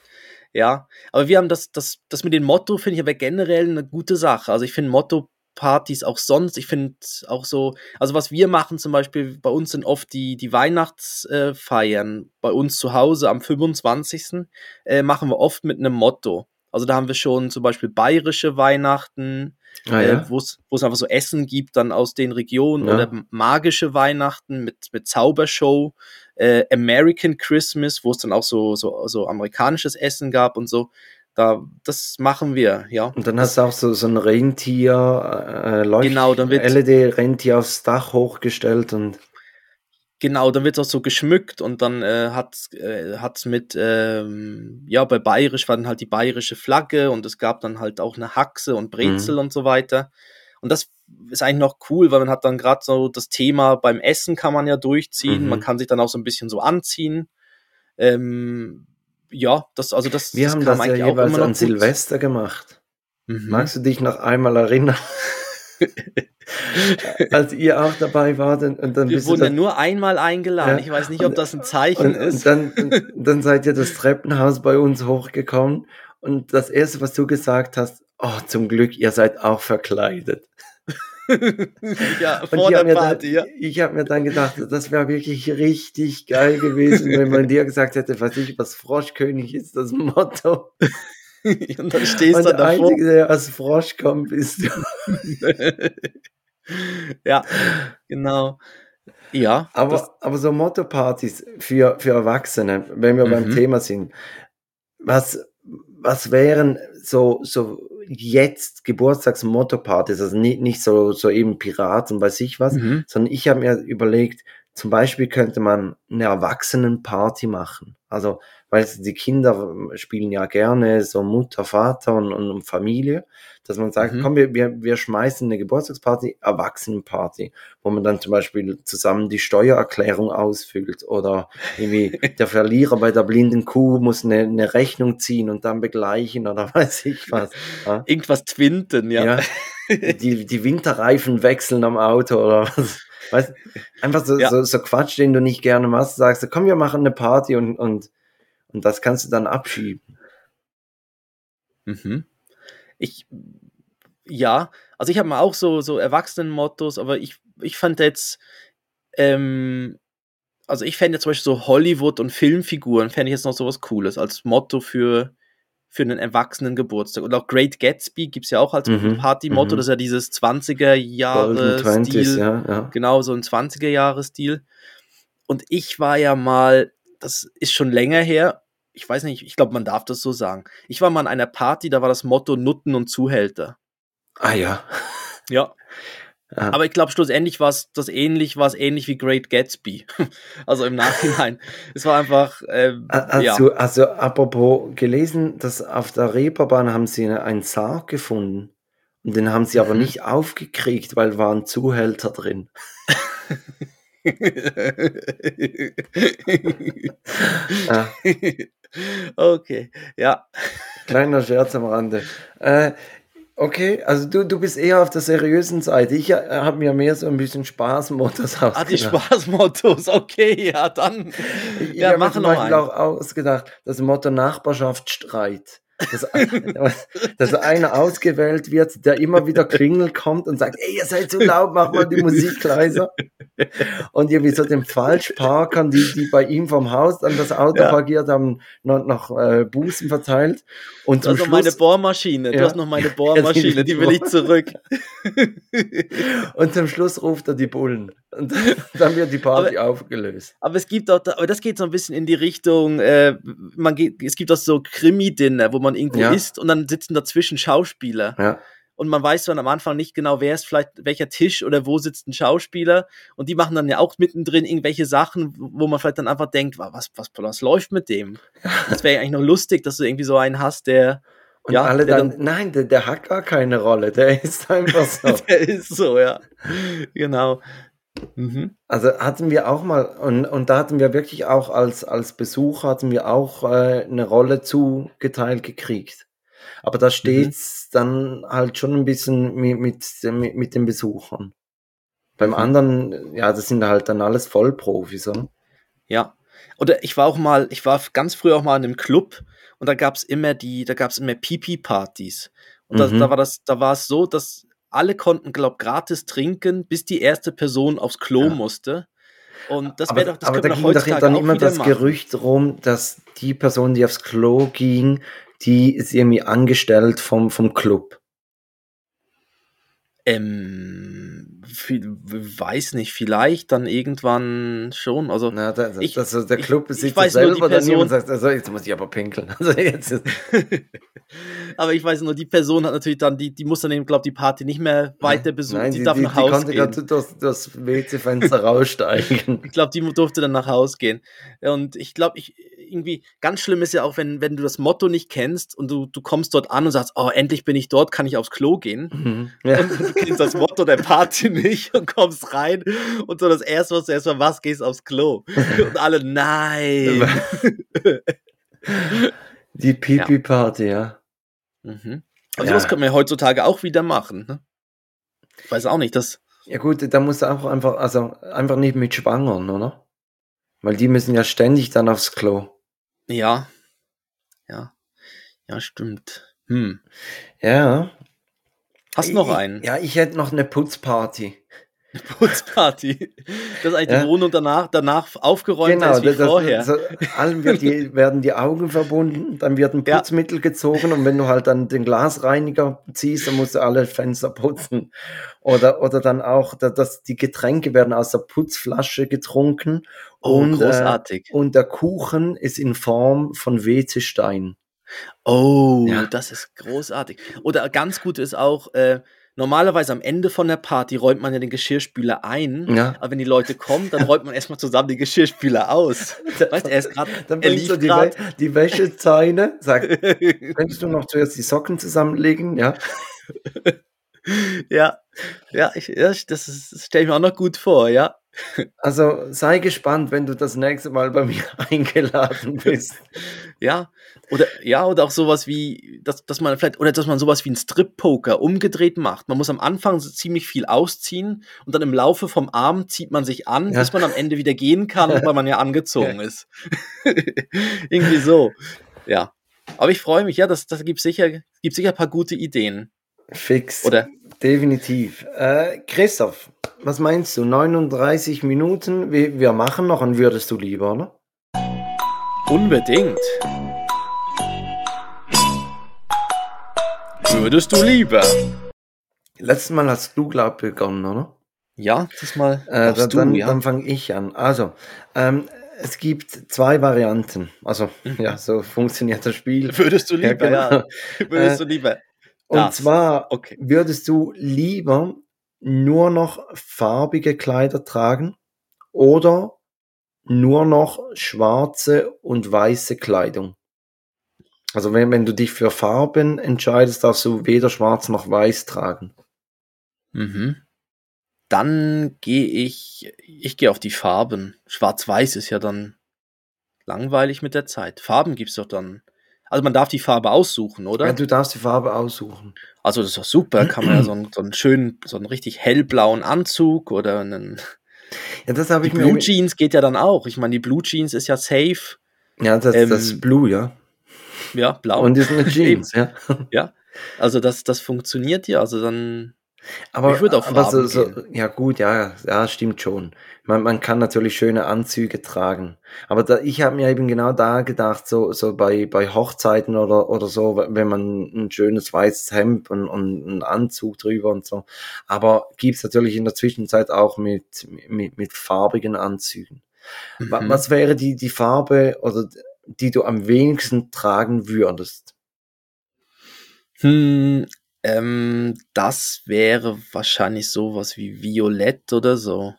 Ja, aber wir haben das, das, das mit dem Motto, finde ich aber generell eine gute Sache. Also ich finde Motto-Partys auch sonst, ich finde auch so, also was wir machen zum Beispiel, bei uns sind oft die, die Weihnachtsfeiern, bei uns zu Hause am 25. Äh, machen wir oft mit einem Motto. Also da haben wir schon zum Beispiel bayerische Weihnachten, Ah, äh, ja. wo es wo es einfach so Essen gibt dann aus den Regionen Ja. oder magische Weihnachten mit, mit Zaubershow, äh, American Christmas, wo es dann auch so, so, so amerikanisches Essen gab und so. Da, das machen wir, ja. Und dann hast du auch so, so ein Rentier, äh, Leucht Genau, dann wird- LED-Rentier aufs Dach hochgestellt und Genau, dann wird es auch so geschmückt und dann äh, hat äh, hat's mit, ähm, ja, bei Bayerisch war dann halt die bayerische Flagge und es gab dann halt auch eine Haxe und Brezel und so weiter. Und das ist eigentlich noch cool, weil man hat dann gerade so das Thema beim Essen kann man ja durchziehen, Mhm. man kann sich dann auch so ein bisschen so anziehen. Ähm, ja, das, also das, wir das haben das ja eigentlich auch jeweils an. Silvester gemacht. Mhm. Magst du dich noch einmal erinnern? *laughs* *laughs* Als ihr auch dabei wart und, und dann Wir bist du wurden ja nur einmal eingeladen. Ja. Ich weiß nicht, ob das ein Zeichen und, ist. und dann, und *laughs* dann seid ihr das Treppenhaus bei uns hochgekommen und das erste, was du gesagt hast, oh, zum Glück, ihr seid auch verkleidet. *laughs* ja, Und vor ich der habe mir, Party, ja. dann- ich hab mir dann gedacht, das wäre wirklich richtig geil gewesen, wenn man dir gesagt hätte, weiß ich, was Froschkönig ist, das Motto. Und dann stehst Und du der davor. Einzige, der als Frosch kommt, bist du. *laughs* ja, genau. Ja, Aber, aber so Motto-Partys für, für Erwachsene, wenn wir beim Mhm. Thema sind, was, was wären so, so jetzt Geburtstags-Motto-Partys, also nicht, nicht so, so eben Piraten bei sich was, Mhm. sondern ich habe mir überlegt, zum Beispiel könnte man eine Erwachsenenparty machen. Also, weil die Kinder spielen ja gerne so Mutter, Vater und, und Familie, dass man sagt, Mhm. komm, wir, wir, wir schmeißen eine Geburtstagsparty, Erwachsenenparty, wo man dann zum Beispiel zusammen die Steuererklärung ausfüllt oder irgendwie *laughs* der Verlierer bei der blinden Kuh muss eine, eine Rechnung ziehen und dann begleichen oder *laughs* weiß ich was. Ja? irgendwas twinten, ja. Ja. *laughs* Die, die Winterreifen wechseln am Auto oder was. Weißt, einfach so, Ja. so, so Quatsch, den du nicht gerne machst, sagst du, komm, wir machen eine Party und, und, und das kannst du dann abschieben. Mhm. Ich, ja, also ich habe mal auch so, so Erwachsenen-Mottos, aber ich, ich fand jetzt, ähm, also ich fände jetzt zum Beispiel so Hollywood- und Filmfiguren, fände ich jetzt noch sowas Cooles als Motto für, für einen erwachsenen Geburtstag. Und auch Great Gatsby gibt es ja auch als Mhm, Party-Motto, mhm. das ist ja dieses 20er-Jahre-Stil. Golden Twenties, ja, ja. Genau, so ein 20er-Jahre-Stil. Und ich war ja mal, das ist schon länger her, ich weiß nicht, ich glaube, man darf das so sagen. Ich war mal an einer Party, da war das Motto Nutten und Zuhälter. Ah ja. *laughs* Ja. Ja. Aber ich glaube, schlussendlich war es das ähnlich, war es ähnlich wie Great Gatsby. *laughs* also im Nachhinein. *laughs* es war einfach, ähm, A- ja. Also, also apropos gelesen, dass auf der Reeperbahn haben sie einen Sarg gefunden. Und den haben sie aber Mhm. nicht aufgekriegt, weil war ein Zuhälter drin. Ja, okay, ja. kleiner Scherz am Rande. Äh, okay, also du, du bist eher auf der seriösen Seite. Ich äh, habe mir mehr so ein bisschen Spaßmodus *laughs* Ah, die ausgedacht. Spaßmottos, okay, ja, dann. Ich, ich ja, habe mir machen zum noch Beispiel auch ausgedacht, das Motto Nachbarschaftsstreit. Dass, *laughs* dass einer ausgewählt wird, der immer wieder klingelt kommt und sagt, ey, ihr seid zu laut, mach mal die Musik leiser. Und irgendwie so den Falschparkern, die, die bei ihm vom Haus dann das Auto Ja. parkiert haben, noch, noch äh, Bußen verteilt. Und Du hast noch meine Schluss, Bohrmaschine, du Ja. hast noch meine *laughs* Bohrmaschine, die will ich zurück. *laughs* und zum Schluss ruft er die Bullen. Und dann wird die Party aufgelöst. Aber es gibt auch, aber das geht so ein bisschen in die Richtung, äh, man geht, es gibt auch so Krimi-Dinner, wo man irgendwo Ja. isst und dann sitzen dazwischen Schauspieler. Ja. Und man weiß dann am Anfang nicht genau, wer ist vielleicht, welcher Tisch oder wo sitzt ein Schauspieler. Und die machen dann ja auch mittendrin irgendwelche Sachen, wo man vielleicht dann einfach denkt, wa- was, was, was läuft mit dem? Das wäre ja eigentlich noch lustig, dass du irgendwie so einen hast, der, Und Ja, alle der dann, nein, der, der hat gar keine Rolle, der *laughs* ist einfach so. *laughs* der ist so, ja. Genau. Mhm. Also hatten wir auch mal, und, und da hatten wir wirklich auch als, als Besucher, hatten wir auch äh, eine Rolle zugeteilt gekriegt. Aber da steht's dann halt schon ein bisschen mit, mit, mit, mit den Besuchern. Beim Mhm. anderen, ja, das sind halt dann alles Vollprofis, oder? Ja. Oder ich war auch mal, ich war ganz früh auch mal in einem Club und da gab's immer die, da gab's immer Pipi-Partys. Und da, Mhm. da war das, da war es so, dass alle konnten, glaub, gratis trinken, bis die erste Person aufs Klo Ja. musste. Und das wäre doch, das aber da ging doch dann auch immer das machen. Gerücht rum, dass die Person, die aufs Klo ging, die ist irgendwie angestellt vom, vom Club. Ähm, viel, weiß nicht, vielleicht dann irgendwann schon. Also Na, da, das, Ich- das, der ich- Club ich besitzt selber die dann jemand Person- sagt, also jetzt muss ich aber pinkeln. *laughs* Also jetzt *laughs* Aber ich weiß nur, die Person hat natürlich dann, die, die muss dann eben, glaube die Party nicht mehr weiter besuchen. Nein, die, die, darf die, nach die Hause konnte gehen. gerade durch das WC-Fenster raussteigen. Ich glaube, die durfte dann nach Hause gehen. Und ich glaube, ich irgendwie ganz schlimm ist ja auch, wenn, wenn du das Motto nicht kennst und du, du kommst dort an und sagst, oh, endlich bin ich dort, kann ich aufs Klo gehen. Mhm. Ja. Und du kennst das Motto der Party nicht und kommst rein und so das erste, was du erstmal machst, gehst aufs Klo. Und alle, nein. *laughs* Die Pipi-Party, ja. Mhm. Aber Ja. sowas können wir heutzutage auch wieder machen. Ne? Ich weiß auch nicht, das. Ja gut, da musst du auch einfach, also einfach nicht mit Schwangern, oder? Weil die müssen ja ständig dann aufs Klo. Ja. Ja. Ja, stimmt. Hm. Ja. Hast du noch einen? Ja, ich hätte noch eine Putzparty. Putzparty. Das ist eigentlich Ja. die Wohnung danach, danach aufgeräumt ist wie das- das- vorher. So, allen wird die, *laughs* werden die Augen verbunden, dann wird ein Ja. Putzmittel gezogen und wenn du halt dann den Glasreiniger ziehst, dann musst du alle Fenster putzen. Oder, oder dann auch, da- dass die Getränke werden aus der Putzflasche getrunken oh, und, äh, großartig. und der Kuchen ist in Form von WC-Stein. oh, Ja. das ist großartig. Oder ganz gut ist auch, äh, normalerweise am Ende von der Party räumt man ja den Geschirrspüler ein. Ja. Aber wenn die Leute kommen, dann räumt man erstmal zusammen den Geschirrspüler aus. *laughs* Weißt du, er ist gerade, Dann er bringst du die. Wä die Wäschezeine, sag, *laughs* könntest du noch zuerst die Socken zusammenlegen? Ja. *laughs* ja, ja, ich, das, das stelle ich mir auch noch gut vor, ja. Also sei gespannt, wenn du das nächste Mal bei mir *laughs* eingeladen bist. Ja, oder ja, oder auch sowas wie, dass, dass man vielleicht, oder dass man sowas wie ein Strip-Poker umgedreht macht. Man muss am Anfang so ziemlich viel ausziehen und dann im Laufe vom Abend zieht man sich an, Ja. bis man am Ende wieder gehen kann, weil man ja angezogen *laughs* ist. *laughs* Irgendwie so. Ja. Aber ich freue mich, ja, das, das gibt sicher, gibt sicher ein paar gute Ideen. Fix. Oder? Definitiv. Äh, Christoph, was meinst du? 39 Minuten, wir, wir machen noch und würdest du lieber, oder? Unbedingt. Würdest du lieber? Letztes Mal hast du, glaub ich, begonnen, oder? Ja, diesmal Äh, dann du, dann, ja. dann fange ich an. Also, ähm, es gibt zwei Varianten. Also, ja, so funktioniert das Spiel. Würdest du Ja, lieber, ja. genau. Würdest Äh, du lieber? Und Das. zwar Okay. würdest du lieber nur noch farbige Kleider tragen oder nur noch schwarze und weiße Kleidung? Also wenn, wenn du dich für Farben entscheidest, darfst du weder schwarz noch weiß tragen. Mhm. Dann gehe ich, ich gehe auf die Farben. Schwarz-Weiß ist ja dann langweilig mit der Zeit. Farben gibt's doch dann. Also man darf die Farbe aussuchen, oder? Ja, du darfst die Farbe aussuchen. Also das ist doch super, kann man ja so einen, so einen schönen, so einen richtig hellblauen Anzug oder einen. Ja, das habe Die ich Blue mir. Jeans geht ja dann auch. Ich meine, die Blue Jeans ist ja safe. Ja, das, ähm, das ist Blue, ja. Ja, blau. Und ist eine *laughs* Jeans, ja. ja. Also das, das funktioniert ja. Also dann. Aber, Ich würd auf aber so, so, ja gut, ja, ja, stimmt schon. Man, man kann natürlich schöne Anzüge tragen. Aber da, ich habe mir eben genau da gedacht, so, so bei, bei Hochzeiten oder, oder so, wenn man ein schönes weißes Hemd und, und einen Anzug drüber und so. Aber gibt's natürlich in der Zwischenzeit auch mit, mit, mit farbigen Anzügen. Mhm. Was wäre die, die Farbe oder die du am wenigsten tragen würdest? Hm, ähm, das wäre wahrscheinlich sowas wie Violett oder so.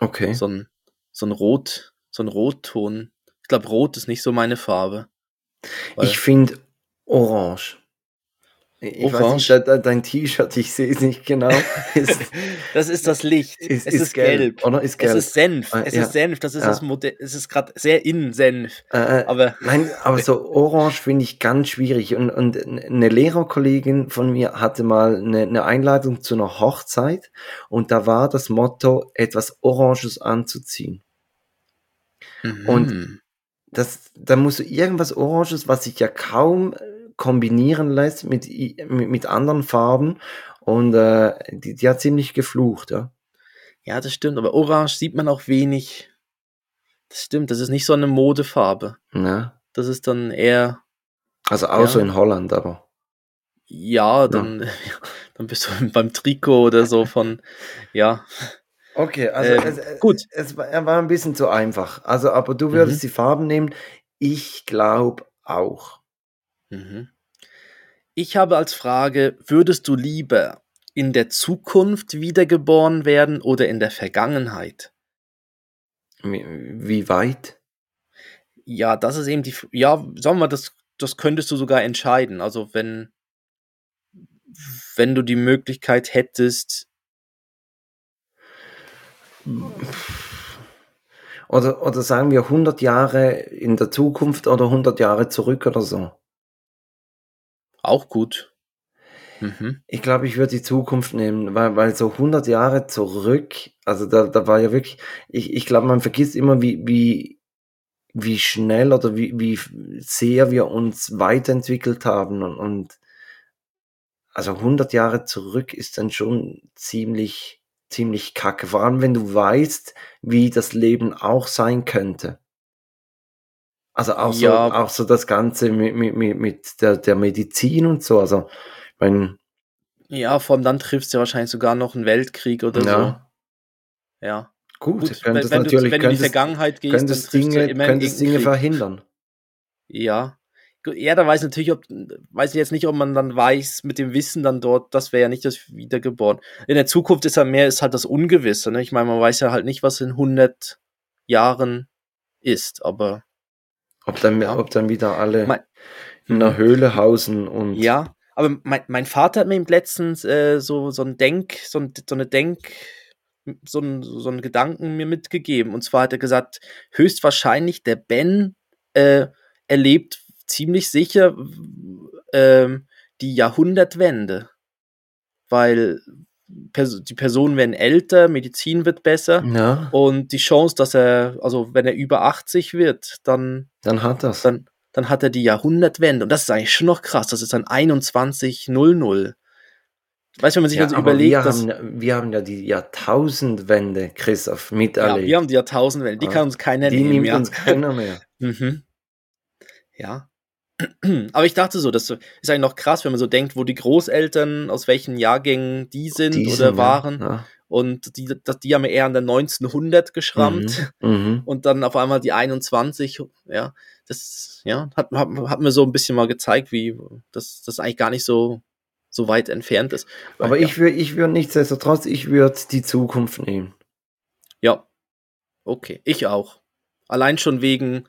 Okay. So ein, so ein Rot, so ein Rotton. Ich glaube, Rot ist nicht so meine Farbe. Ich finde Orange. Ich weiß Orange? nicht, de- de- dein T-Shirt, ich sehe es nicht genau. *laughs* Ist, das ist das Licht. ist, es ist, gelb. Oder ist gelb. Es ist Senf. Ah, Es ja. ist Senf. Das ist Ja. das Modell. Es ist gerade sehr in Senf. äh, Aber Nein, aber so *laughs* Orange finde ich ganz schwierig. Und, und eine Lehrerkollegin von mir hatte mal eine, eine Einladung zu einer Hochzeit und da war das Motto, etwas Oranges anzuziehen. Und- Mhm. Das, da musst du irgendwas Oranges, was sich ja kaum kombinieren lässt mit, mit, mit anderen Farben. Und äh, die, die hat ziemlich geflucht, ja. ja, das stimmt. Aber Orange sieht man auch wenig. Das stimmt. Das ist nicht so eine Modefarbe. ja. Das ist dann eher Also außer Ja. in Holland, aber. Ja, dann, *laughs* dann bist du *laughs* beim Trikot oder so von, ja. Okay, also Ähm, es, es, gut. Es war, er war ein bisschen zu einfach. Also, aber du würdest Mhm. die Farben nehmen. Ich glaube auch. Mhm. Ich habe als Frage, würdest du lieber in der Zukunft wiedergeboren werden oder in der Vergangenheit? Wie, wie weit? Ja, das ist eben die, F- ja, sagen wir, das, das könntest du sogar entscheiden. Also wenn, wenn du die Möglichkeit hättest, Oder, oder sagen wir 100 Jahre in der Zukunft oder 100 Jahre zurück oder so. Auch gut. Mhm. Ich glaube, ich würde die Zukunft nehmen, weil, weil so 100 Jahre zurück, also da, da war ja wirklich, ich, ich glaube, man vergisst immer, wie, wie, wie schnell oder wie, wie sehr wir uns weiterentwickelt haben und, und also 100 Jahre zurück ist dann schon ziemlich, ziemlich kacke. Vor allem, wenn du weißt, wie das Leben auch sein könnte. Also auch so, Ja. auch so das Ganze mit, mit, mit, mit der, der Medizin und so. Also, ich mein, Ja, vor allem dann triffst du ja wahrscheinlich sogar noch einen Weltkrieg oder Ja. so. Ja. gut, Gut, wenn, wenn, du, natürlich, wenn du in die Vergangenheit gehst, dann könntest du Dinge, immer könntest Dinge Krieg. verhindern. Ja. Ja, da weiß natürlich, ob, weiß ich jetzt nicht, ob man dann weiß, mit dem Wissen dann dort, das wäre ja nicht das Wiedergeboren. In der Zukunft ist ja mehr, ist halt das Ungewisse, ne? Ich meine, man weiß ja halt nicht, was in 100 Jahren ist, aber Ob dann, ob dann wieder alle Mein- in der Höhle hausen und ja. Aber mein, mein Vater hat mir letztens äh, so, so ein Denk, so, ein, so eine Denk, so ein, so einen Gedanken mir mitgegeben. Und zwar hat er gesagt, höchstwahrscheinlich der Ben äh, erlebt ziemlich sicher ähm, die Jahrhundertwende. Weil die Personen werden älter, Medizin wird besser. ja, und die Chance, dass er, also wenn er über 80 wird, dann dann hat das. dann, dann hat er die Jahrhundertwende. Und das ist eigentlich schon noch krass. Das ist dann 2100. weißt du, wenn man sich Ja, also aber überlegt, wir, dass haben, ja- wir haben ja die Jahrtausendwende, Christoph, ja, miterlebt. wir haben die Jahrtausendwelle, die Ja. kann uns keiner die nehmen. nimmt ja. uns keiner mehr. *laughs* Mhm. Ja. Aber ich dachte so, das ist eigentlich noch krass, wenn man so denkt, wo die Großeltern, aus welchen Jahrgängen die sind Die oder sind, waren. Ja. Und die, die haben eher an der 1900 geschrammt. Mhm. *laughs* Und dann auf einmal die 21, ja, das, ja, hat, hat, hat mir so ein bisschen mal gezeigt, wie das, das eigentlich gar nicht so, so weit entfernt ist. Aber ja, ich würde ich würd nichtsdestotrotz, ich würde die Zukunft nehmen. Ja, okay, ich auch. Allein schon wegen,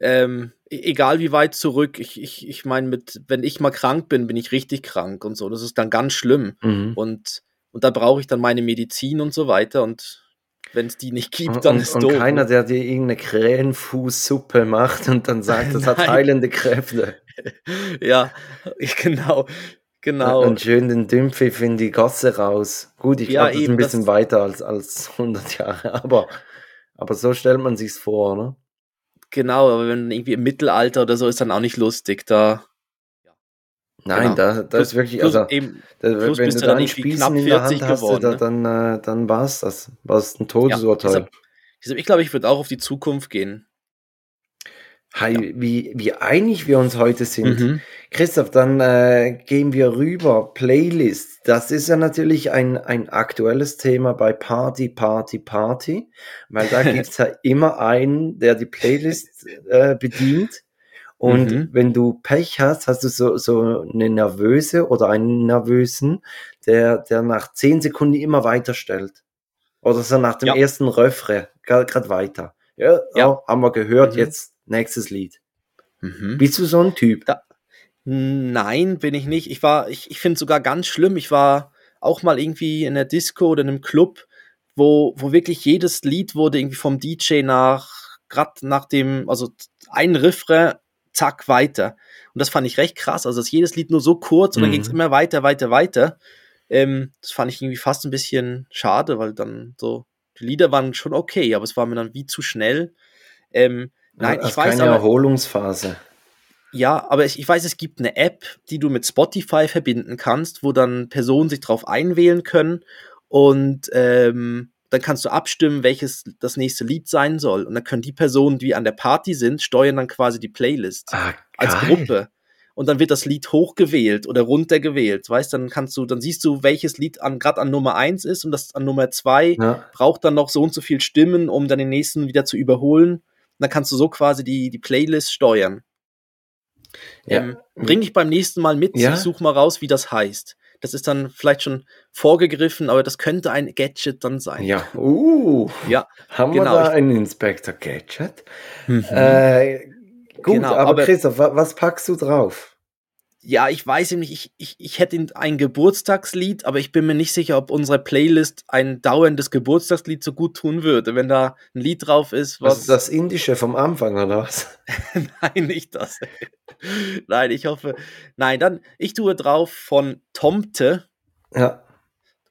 ähm, e- egal wie weit zurück, ich, ich, ich meine, mit, wenn ich mal krank bin, bin ich richtig krank und so. Das ist dann ganz schlimm. Mhm. Und, und da brauche ich dann meine Medizin und so weiter. Und wenn es die nicht gibt, dann und, ist und doof. keiner, der dir irgendeine Krähenfußsuppe macht und dann sagt, das hat *laughs* heilende Kräfte. *laughs* ja, genau. Genau. Und schön den Dünnpfiff in die Gasse raus. Gut, ich Ja, glaube, das ist ein bisschen weiter als, als 100 Jahre, *laughs* aber, aber so stellt man sich's vor, ne? Genau, aber wenn irgendwie im Mittelalter oder so ist dann auch nicht lustig. Da, Nein, Genau. da, da ist wirklich, plus also, eben, da, wenn du du da dann einen Spießen in der Hand 40 hast, geworden, da, dann, äh, dann war's das. War's ein Todesurteil. deshalb, deshalb, ich glaube, ich würde auch auf die Zukunft gehen. Hi, wie, wie einig wir uns heute sind. Mhm. Christoph, dann äh, gehen wir rüber. Playlist. Das ist ja natürlich ein, ein aktuelles Thema bei Party, Party, Party, weil da *laughs* gibt's ja immer einen, der die Playlist äh, bedient. Und Mhm. wenn du Pech hast, hast du so, so eine nervöse oder einen nervösen, der, der nach zehn Sekunden immer weiterstellt. Oder so nach dem Ja. ersten Refrain, gerade weiter. Ja, Ja. Oh, haben wir gehört, Mhm. jetzt nächstes Lied. Mhm. Bist du so ein Typ? Da- Nein, bin ich nicht. Ich war, ich, ich finde es sogar ganz schlimm. Ich war auch mal irgendwie in der Disco oder in einem Club, wo, wo wirklich jedes Lied wurde irgendwie vom DJ nach, grad nach dem, also ein Refrain, zack, weiter. Und das fand ich recht krass. Also, dass jedes Lied nur so kurz und dann Mhm. ging es immer weiter, weiter, weiter. Ähm, das fand ich irgendwie fast ein bisschen schade, weil dann so, die Lieder waren schon okay, aber es war mir dann wie zu schnell. Ähm, nein, Hast ich weiß keine aber, Erholungsphase. ja, aber ich, ich weiß, es gibt eine App, die du mit Spotify verbinden kannst, wo dann Personen sich drauf einwählen können und ähm, dann kannst du abstimmen, welches das nächste Lied sein soll. Und dann können die Personen, die an der Party sind, steuern dann quasi die Playlist Ah, als. Gruppe. Und dann wird das Lied hochgewählt oder runtergewählt. Weißt dann kannst du, dann siehst du, welches Lied an, gerade an Nummer eins ist und das an Nummer zwei Ja. braucht dann noch so und so viel Stimmen, um dann den nächsten wieder zu überholen. Und dann kannst du so quasi die, die Playlist steuern. Ja. Ähm, bring ich beim nächsten Mal mit. Ja. Ich suche mal raus, wie das heißt. Das ist dann vielleicht schon vorgegriffen, aber das könnte ein Gadget dann sein. Ja, uh, Ja, haben genau, wir da einen Inspector Gadget? Mhm. Äh, gut, Genau, aber, aber- Christoph, wa- was packst du drauf? Ja, ich weiß nicht, ich, ich, ich hätte ein Geburtstagslied, aber ich bin mir nicht sicher, ob unsere Playlist ein dauerndes Geburtstagslied so gut tun würde, wenn da ein Lied drauf ist, Was ist das Indische vom Anfang oder was? *laughs* Nein, nicht das. Nein, ich hoffe. Nein, dann, ich tue drauf von Tomte. Ja,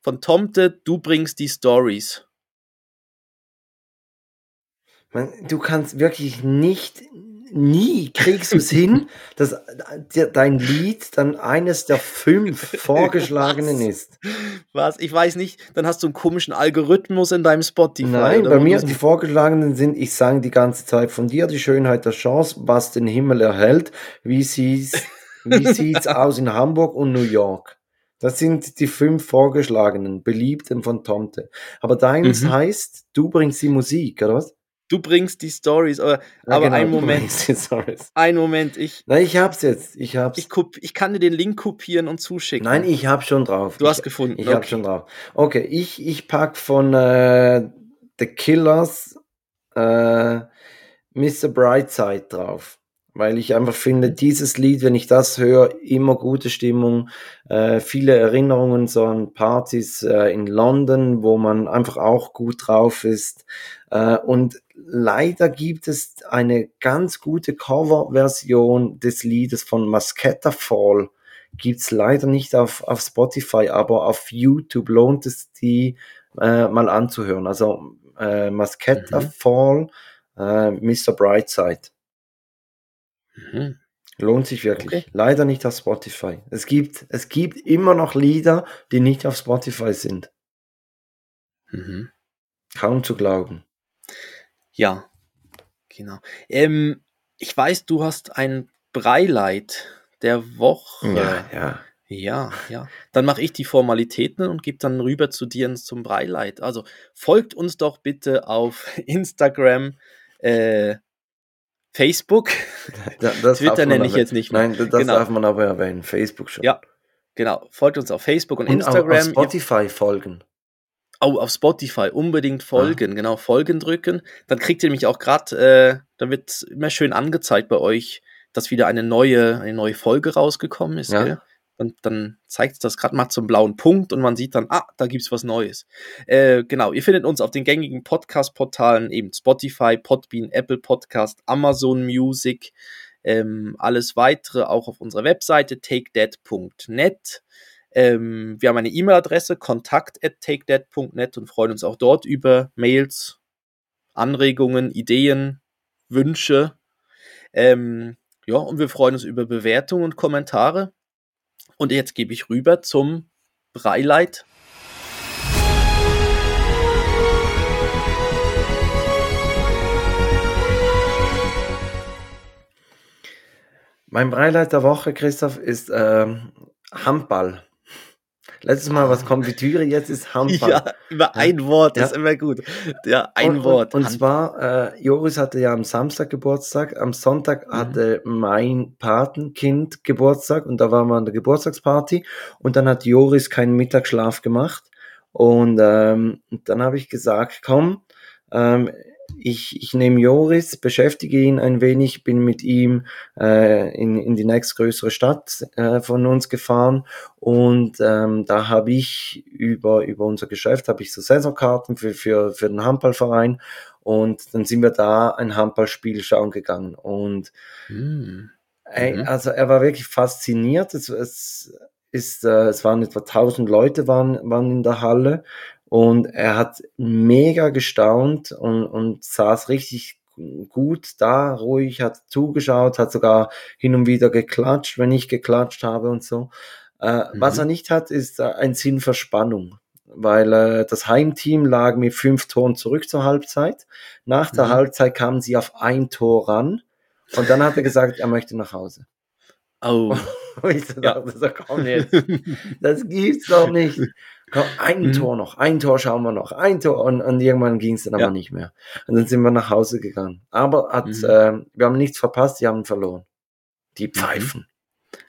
Von Tomte, du bringst die Stories. man, du kannst wirklich nicht, nie kriegst du es hin, *laughs* dass de- dein Lied dann eines der fünf *laughs* vorgeschlagenen Was? ist. Was? Ich weiß nicht, dann hast du einen komischen Algorithmus in deinem Spotify. Nein, bei mir die vorgeschlagenen sind, ich sang die ganze Zeit von dir die Schönheit der Chance, was den Himmel erhält, wie sieht's, wie *laughs* sieht's aus in Hamburg und New York. Das sind die fünf vorgeschlagenen, beliebten von Tomte. Aber deins Mhm. heißt, du bringst die Musik, oder was? Du bringst die Stories, aber, Ja, aber genau, ein Moment, ein Moment, ich, Nein, ich hab's jetzt, ich hab's. ich, ich kann dir den Link kopieren und zuschicken. Nein, ich hab schon drauf. Du hast ich, gefunden. Ich hab okay. schon drauf. Okay, ich, ich pack von äh, The Killers äh, Mr. Brightside drauf. Weil ich einfach finde, dieses Lied, wenn ich das höre, immer gute Stimmung, äh, viele Erinnerungen so an Partys äh, in London, wo man einfach auch gut drauf ist. Äh, und leider gibt es eine ganz gute Coverversion des Liedes von Masketta Fall. Gibt's leider nicht auf, auf Spotify, aber auf YouTube lohnt es die äh, mal anzuhören. Also äh, Masketta Mhm. Fall, äh, Mr. Brightside. Mhm. Lohnt sich wirklich. Okay. Leider nicht auf Spotify. Es gibt, es gibt immer noch Lieder, die nicht auf Spotify sind. Mhm. Kaum zu glauben. Ja, genau. Ähm, ich weiß, du hast ein Breileid der Woche. Ja, ja. Ja, ja. Dann mache ich die Formalitäten und gebe dann rüber zu dir zum Breileid. Also folgt uns doch bitte auf *laughs* Instagram, äh, Facebook. *laughs* Da- Twitter nenne ich jetzt nicht mehr. Nein, das Genau. darf man aber erwähnen. Facebook schon. Ja, genau. Folgt uns auf Facebook und, Und Instagram. auf Spotify folgen. Oh, auf Spotify unbedingt Ah. folgen, genau, folgen drücken. Dann kriegt ihr nämlich auch gerade, äh, dann wird immer schön angezeigt bei euch, dass wieder eine neue, eine neue Folge rausgekommen ist. Ja. Gell? Dann, zeigt es das gerade mal zum blauen Punkt und man sieht dann, ah, da gibt's was Neues. Äh, genau, ihr findet uns auf den gängigen Podcast-Portalen, eben Spotify, Podbean, Apple Podcast, Amazon Music, ähm, alles weitere auch auf unserer Webseite takedead.net. Ähm, wir haben eine E-Mail-Adresse, kontakt und freuen uns auch dort über Mails, Anregungen, Ideen, Wünsche. Ähm, ja, und wir freuen uns über Bewertungen und Kommentare. Und jetzt gebe ich rüber zum Breileit. Mein Breileid der Woche, Christoph, ist ähm, Handball. Letztes Mal was Konfitüre, jetzt ist Handball. Ja, über ein Wort, das ist immer gut. Ja, ein und, Wort. Und, und zwar, äh, Joris hatte ja am Samstag Geburtstag, am Sonntag Mhm. hatte mein Patenkind Geburtstag und da waren wir an der Geburtstagsparty und dann hat Joris keinen Mittagsschlaf gemacht und ähm, dann habe ich gesagt, komm, ähm, ich, ich nehme Joris, beschäftige ihn ein wenig, bin mit ihm äh, in, in die nächstgrößere Stadt äh, von uns gefahren und ähm, da habe ich über, über unser Geschäft, habe ich so Saisonkarten für, für, für den Handballverein und dann sind wir da ein Handballspiel schauen gegangen und Hm. Mhm. also er war wirklich fasziniert. Es, es ist, äh, es waren etwa 1000 Leute waren, waren in der Halle und er hat mega gestaunt und, und saß richtig gut da, ruhig, hat zugeschaut, hat sogar hin und wieder geklatscht, wenn ich geklatscht habe und so. Äh, Was Mhm. er nicht hat, ist äh, ein Sinn für Spannung. Weil äh, das Heimteam lag mit fünf Toren zurück zur Halbzeit. Nach der Mhm. Halbzeit kamen sie auf ein Tor ran. Und dann hat er gesagt, er möchte nach Hause. Oh. *laughs* Und ich so Ja. dachte, so, komm jetzt, *laughs* das gibt's doch nicht. Komm, ein Mhm. Tor noch, ein Tor schauen wir noch, ein Tor. Und, und irgendwann ging es dann Ja. aber nicht mehr. Und dann sind wir nach Hause gegangen. Aber hat, Mhm. äh, wir haben nichts verpasst, die haben verloren. Die Pfeifen.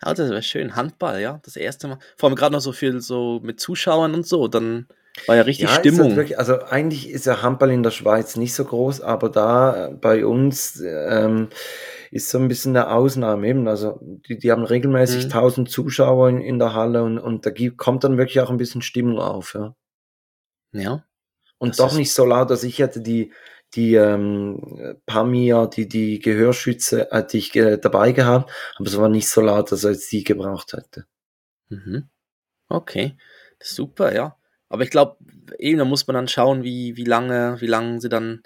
Ja, das wäre schön. Handball, ja, das erste Mal. Vor allem gerade noch so viel so mit Zuschauern und so, dann war ja richtig halt Stimmung. wirklich, also eigentlich ist ja Handball in der Schweiz nicht so groß, aber da äh, bei uns ähm, ist so ein bisschen eine Ausnahme eben. Also die, die haben regelmäßig Mhm. 1000 Zuschauer in, in der Halle und, und da gibt, kommt dann wirklich auch ein bisschen Stimmung auf. Ja. ja. Und doch nicht so laut, dass ich hätte die, die ähm, Pamir, die, die Gehörschütze, hätte ich äh, dabei gehabt, aber es war nicht so laut, dass er jetzt die gebraucht hätte. Mhm. Okay. Super, ja. Aber ich glaube, eben, da muss man dann schauen, wie, wie lange, wie lange sie dann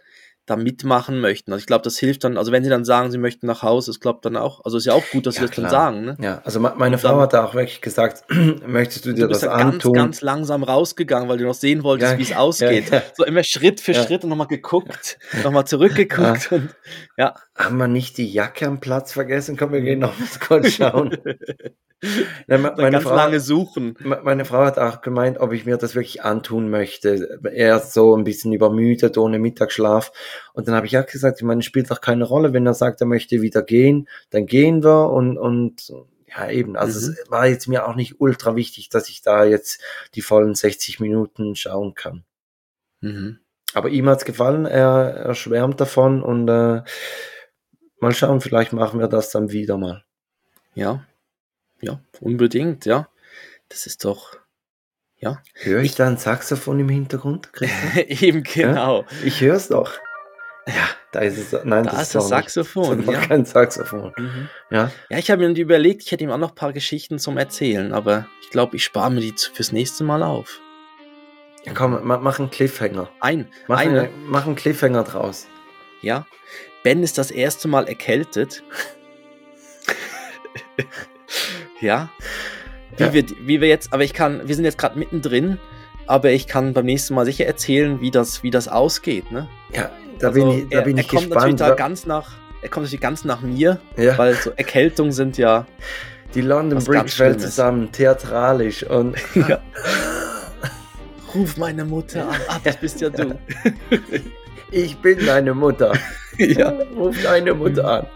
da mitmachen möchten. Also ich glaube, das hilft dann, also wenn sie dann sagen, sie möchten nach Hause, ist glaube dann auch, also ist ja auch gut, dass Ja, sie das dann klar. sagen, ne? Ja, also me- meine Und dann- Frau hat auch wirklich gesagt, *clears throat* möchtest du dir Du bist das ja ganz, antun? ganz langsam rausgegangen, weil du noch sehen wolltest, Ja, wie es ausgeht. So immer Schritt für. Schritt und nochmal geguckt, nochmal zurückgeguckt und ja. Haben wir nicht die Jacke am Platz vergessen? Komm, wir gehen noch mal kurz schauen. *laughs* Ja, meine, ganz Frau, lange suchen. me- meine Frau hat auch gemeint, ob ich mir das wirklich antun möchte. Er ist so ein bisschen übermüdet, ohne Mittagsschlaf. Und dann habe ich auch gesagt, ich meine, es spielt doch keine Rolle, wenn er sagt, er möchte wieder gehen, dann gehen wir und, und ja eben, also Mhm. es war jetzt mir auch nicht ultra wichtig, dass ich da jetzt die vollen 60 Minuten schauen kann. Mhm. Aber ihm hat's gefallen, er, er schwärmt davon und äh, mal schauen, vielleicht machen wir das dann wieder mal. Ja, ja, unbedingt, ja. Das ist doch, ja. Höre ich da ein Saxophon im Hintergrund? *laughs* Eben genau. Ich höre es doch. Ja, da ist es. Nein, Da das ist das doch Saxophon, Nicht, das ist ja. kein Saxophon. Mhm. Ja, Ja, ich habe mir überlegt, ich hätte ihm auch noch ein paar Geschichten zum Erzählen, aber ich glaube, ich spare mir die fürs nächste Mal auf. ja komm, ma, mach einen Cliffhanger. Ein, Mach, eine, eine, mach einen Cliffhanger draus. ja. Ben ist das erste Mal erkältet. *laughs* Ja. Wie, Ja. Wir, wie wir jetzt, aber ich kann, wir sind jetzt gerade mittendrin, aber ich kann beim nächsten Mal sicher erzählen, wie das, wie das ausgeht. Ne? Ja, da Also, bin ich, da er, bin er ich kommt natürlich gespannt. da wa- ganz nach, er kommt natürlich ganz nach mir, ja, weil so Erkältungen sind ja. die London Bridge fällt zusammen, theatralisch und *laughs* ja. Ruf meine Mutter an. Ah, das bist ja du. *laughs* ich bin deine Mutter. *laughs* ja. Ruf deine Mutter an.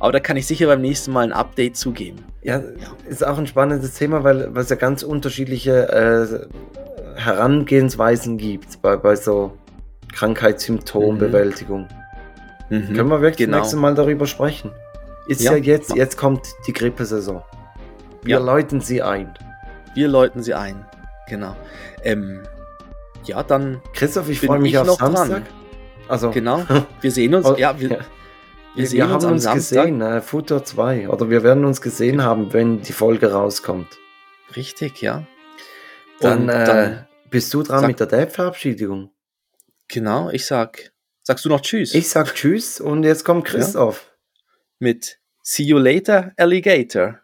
Aber da kann ich sicher beim nächsten Mal ein Update zugeben. Ja, ist auch ein spannendes Thema, weil weil es ja ganz unterschiedliche äh, Herangehensweisen gibt bei, bei so Krankheitssymptombewältigung. Mhm. Können wir wirklich Genau. das nächste Mal darüber sprechen? Ist ja, Ja. jetzt, jetzt kommt die Grippesaison. Wir Ja. läuten sie ein. Wir läuten sie ein. Genau. Ähm, ja, dann Christoph, ich freue mich ich auf noch dran? Samstag. Also, genau. *laughs* Wir sehen uns. Ja, wir, ja. wir wir, uns haben am uns Samstag. gesehen, äh, Futter 2. Oder wir werden uns gesehen haben, wenn die Folge rauskommt. Richtig, ja. Dann, Und äh, dann bist du dran sag- mit der Date-Verabschiedigung. genau, ich sag, sagst du noch Tschüss? Ich sag Tschüss und jetzt kommt Christoph. mit See you later, Alligator.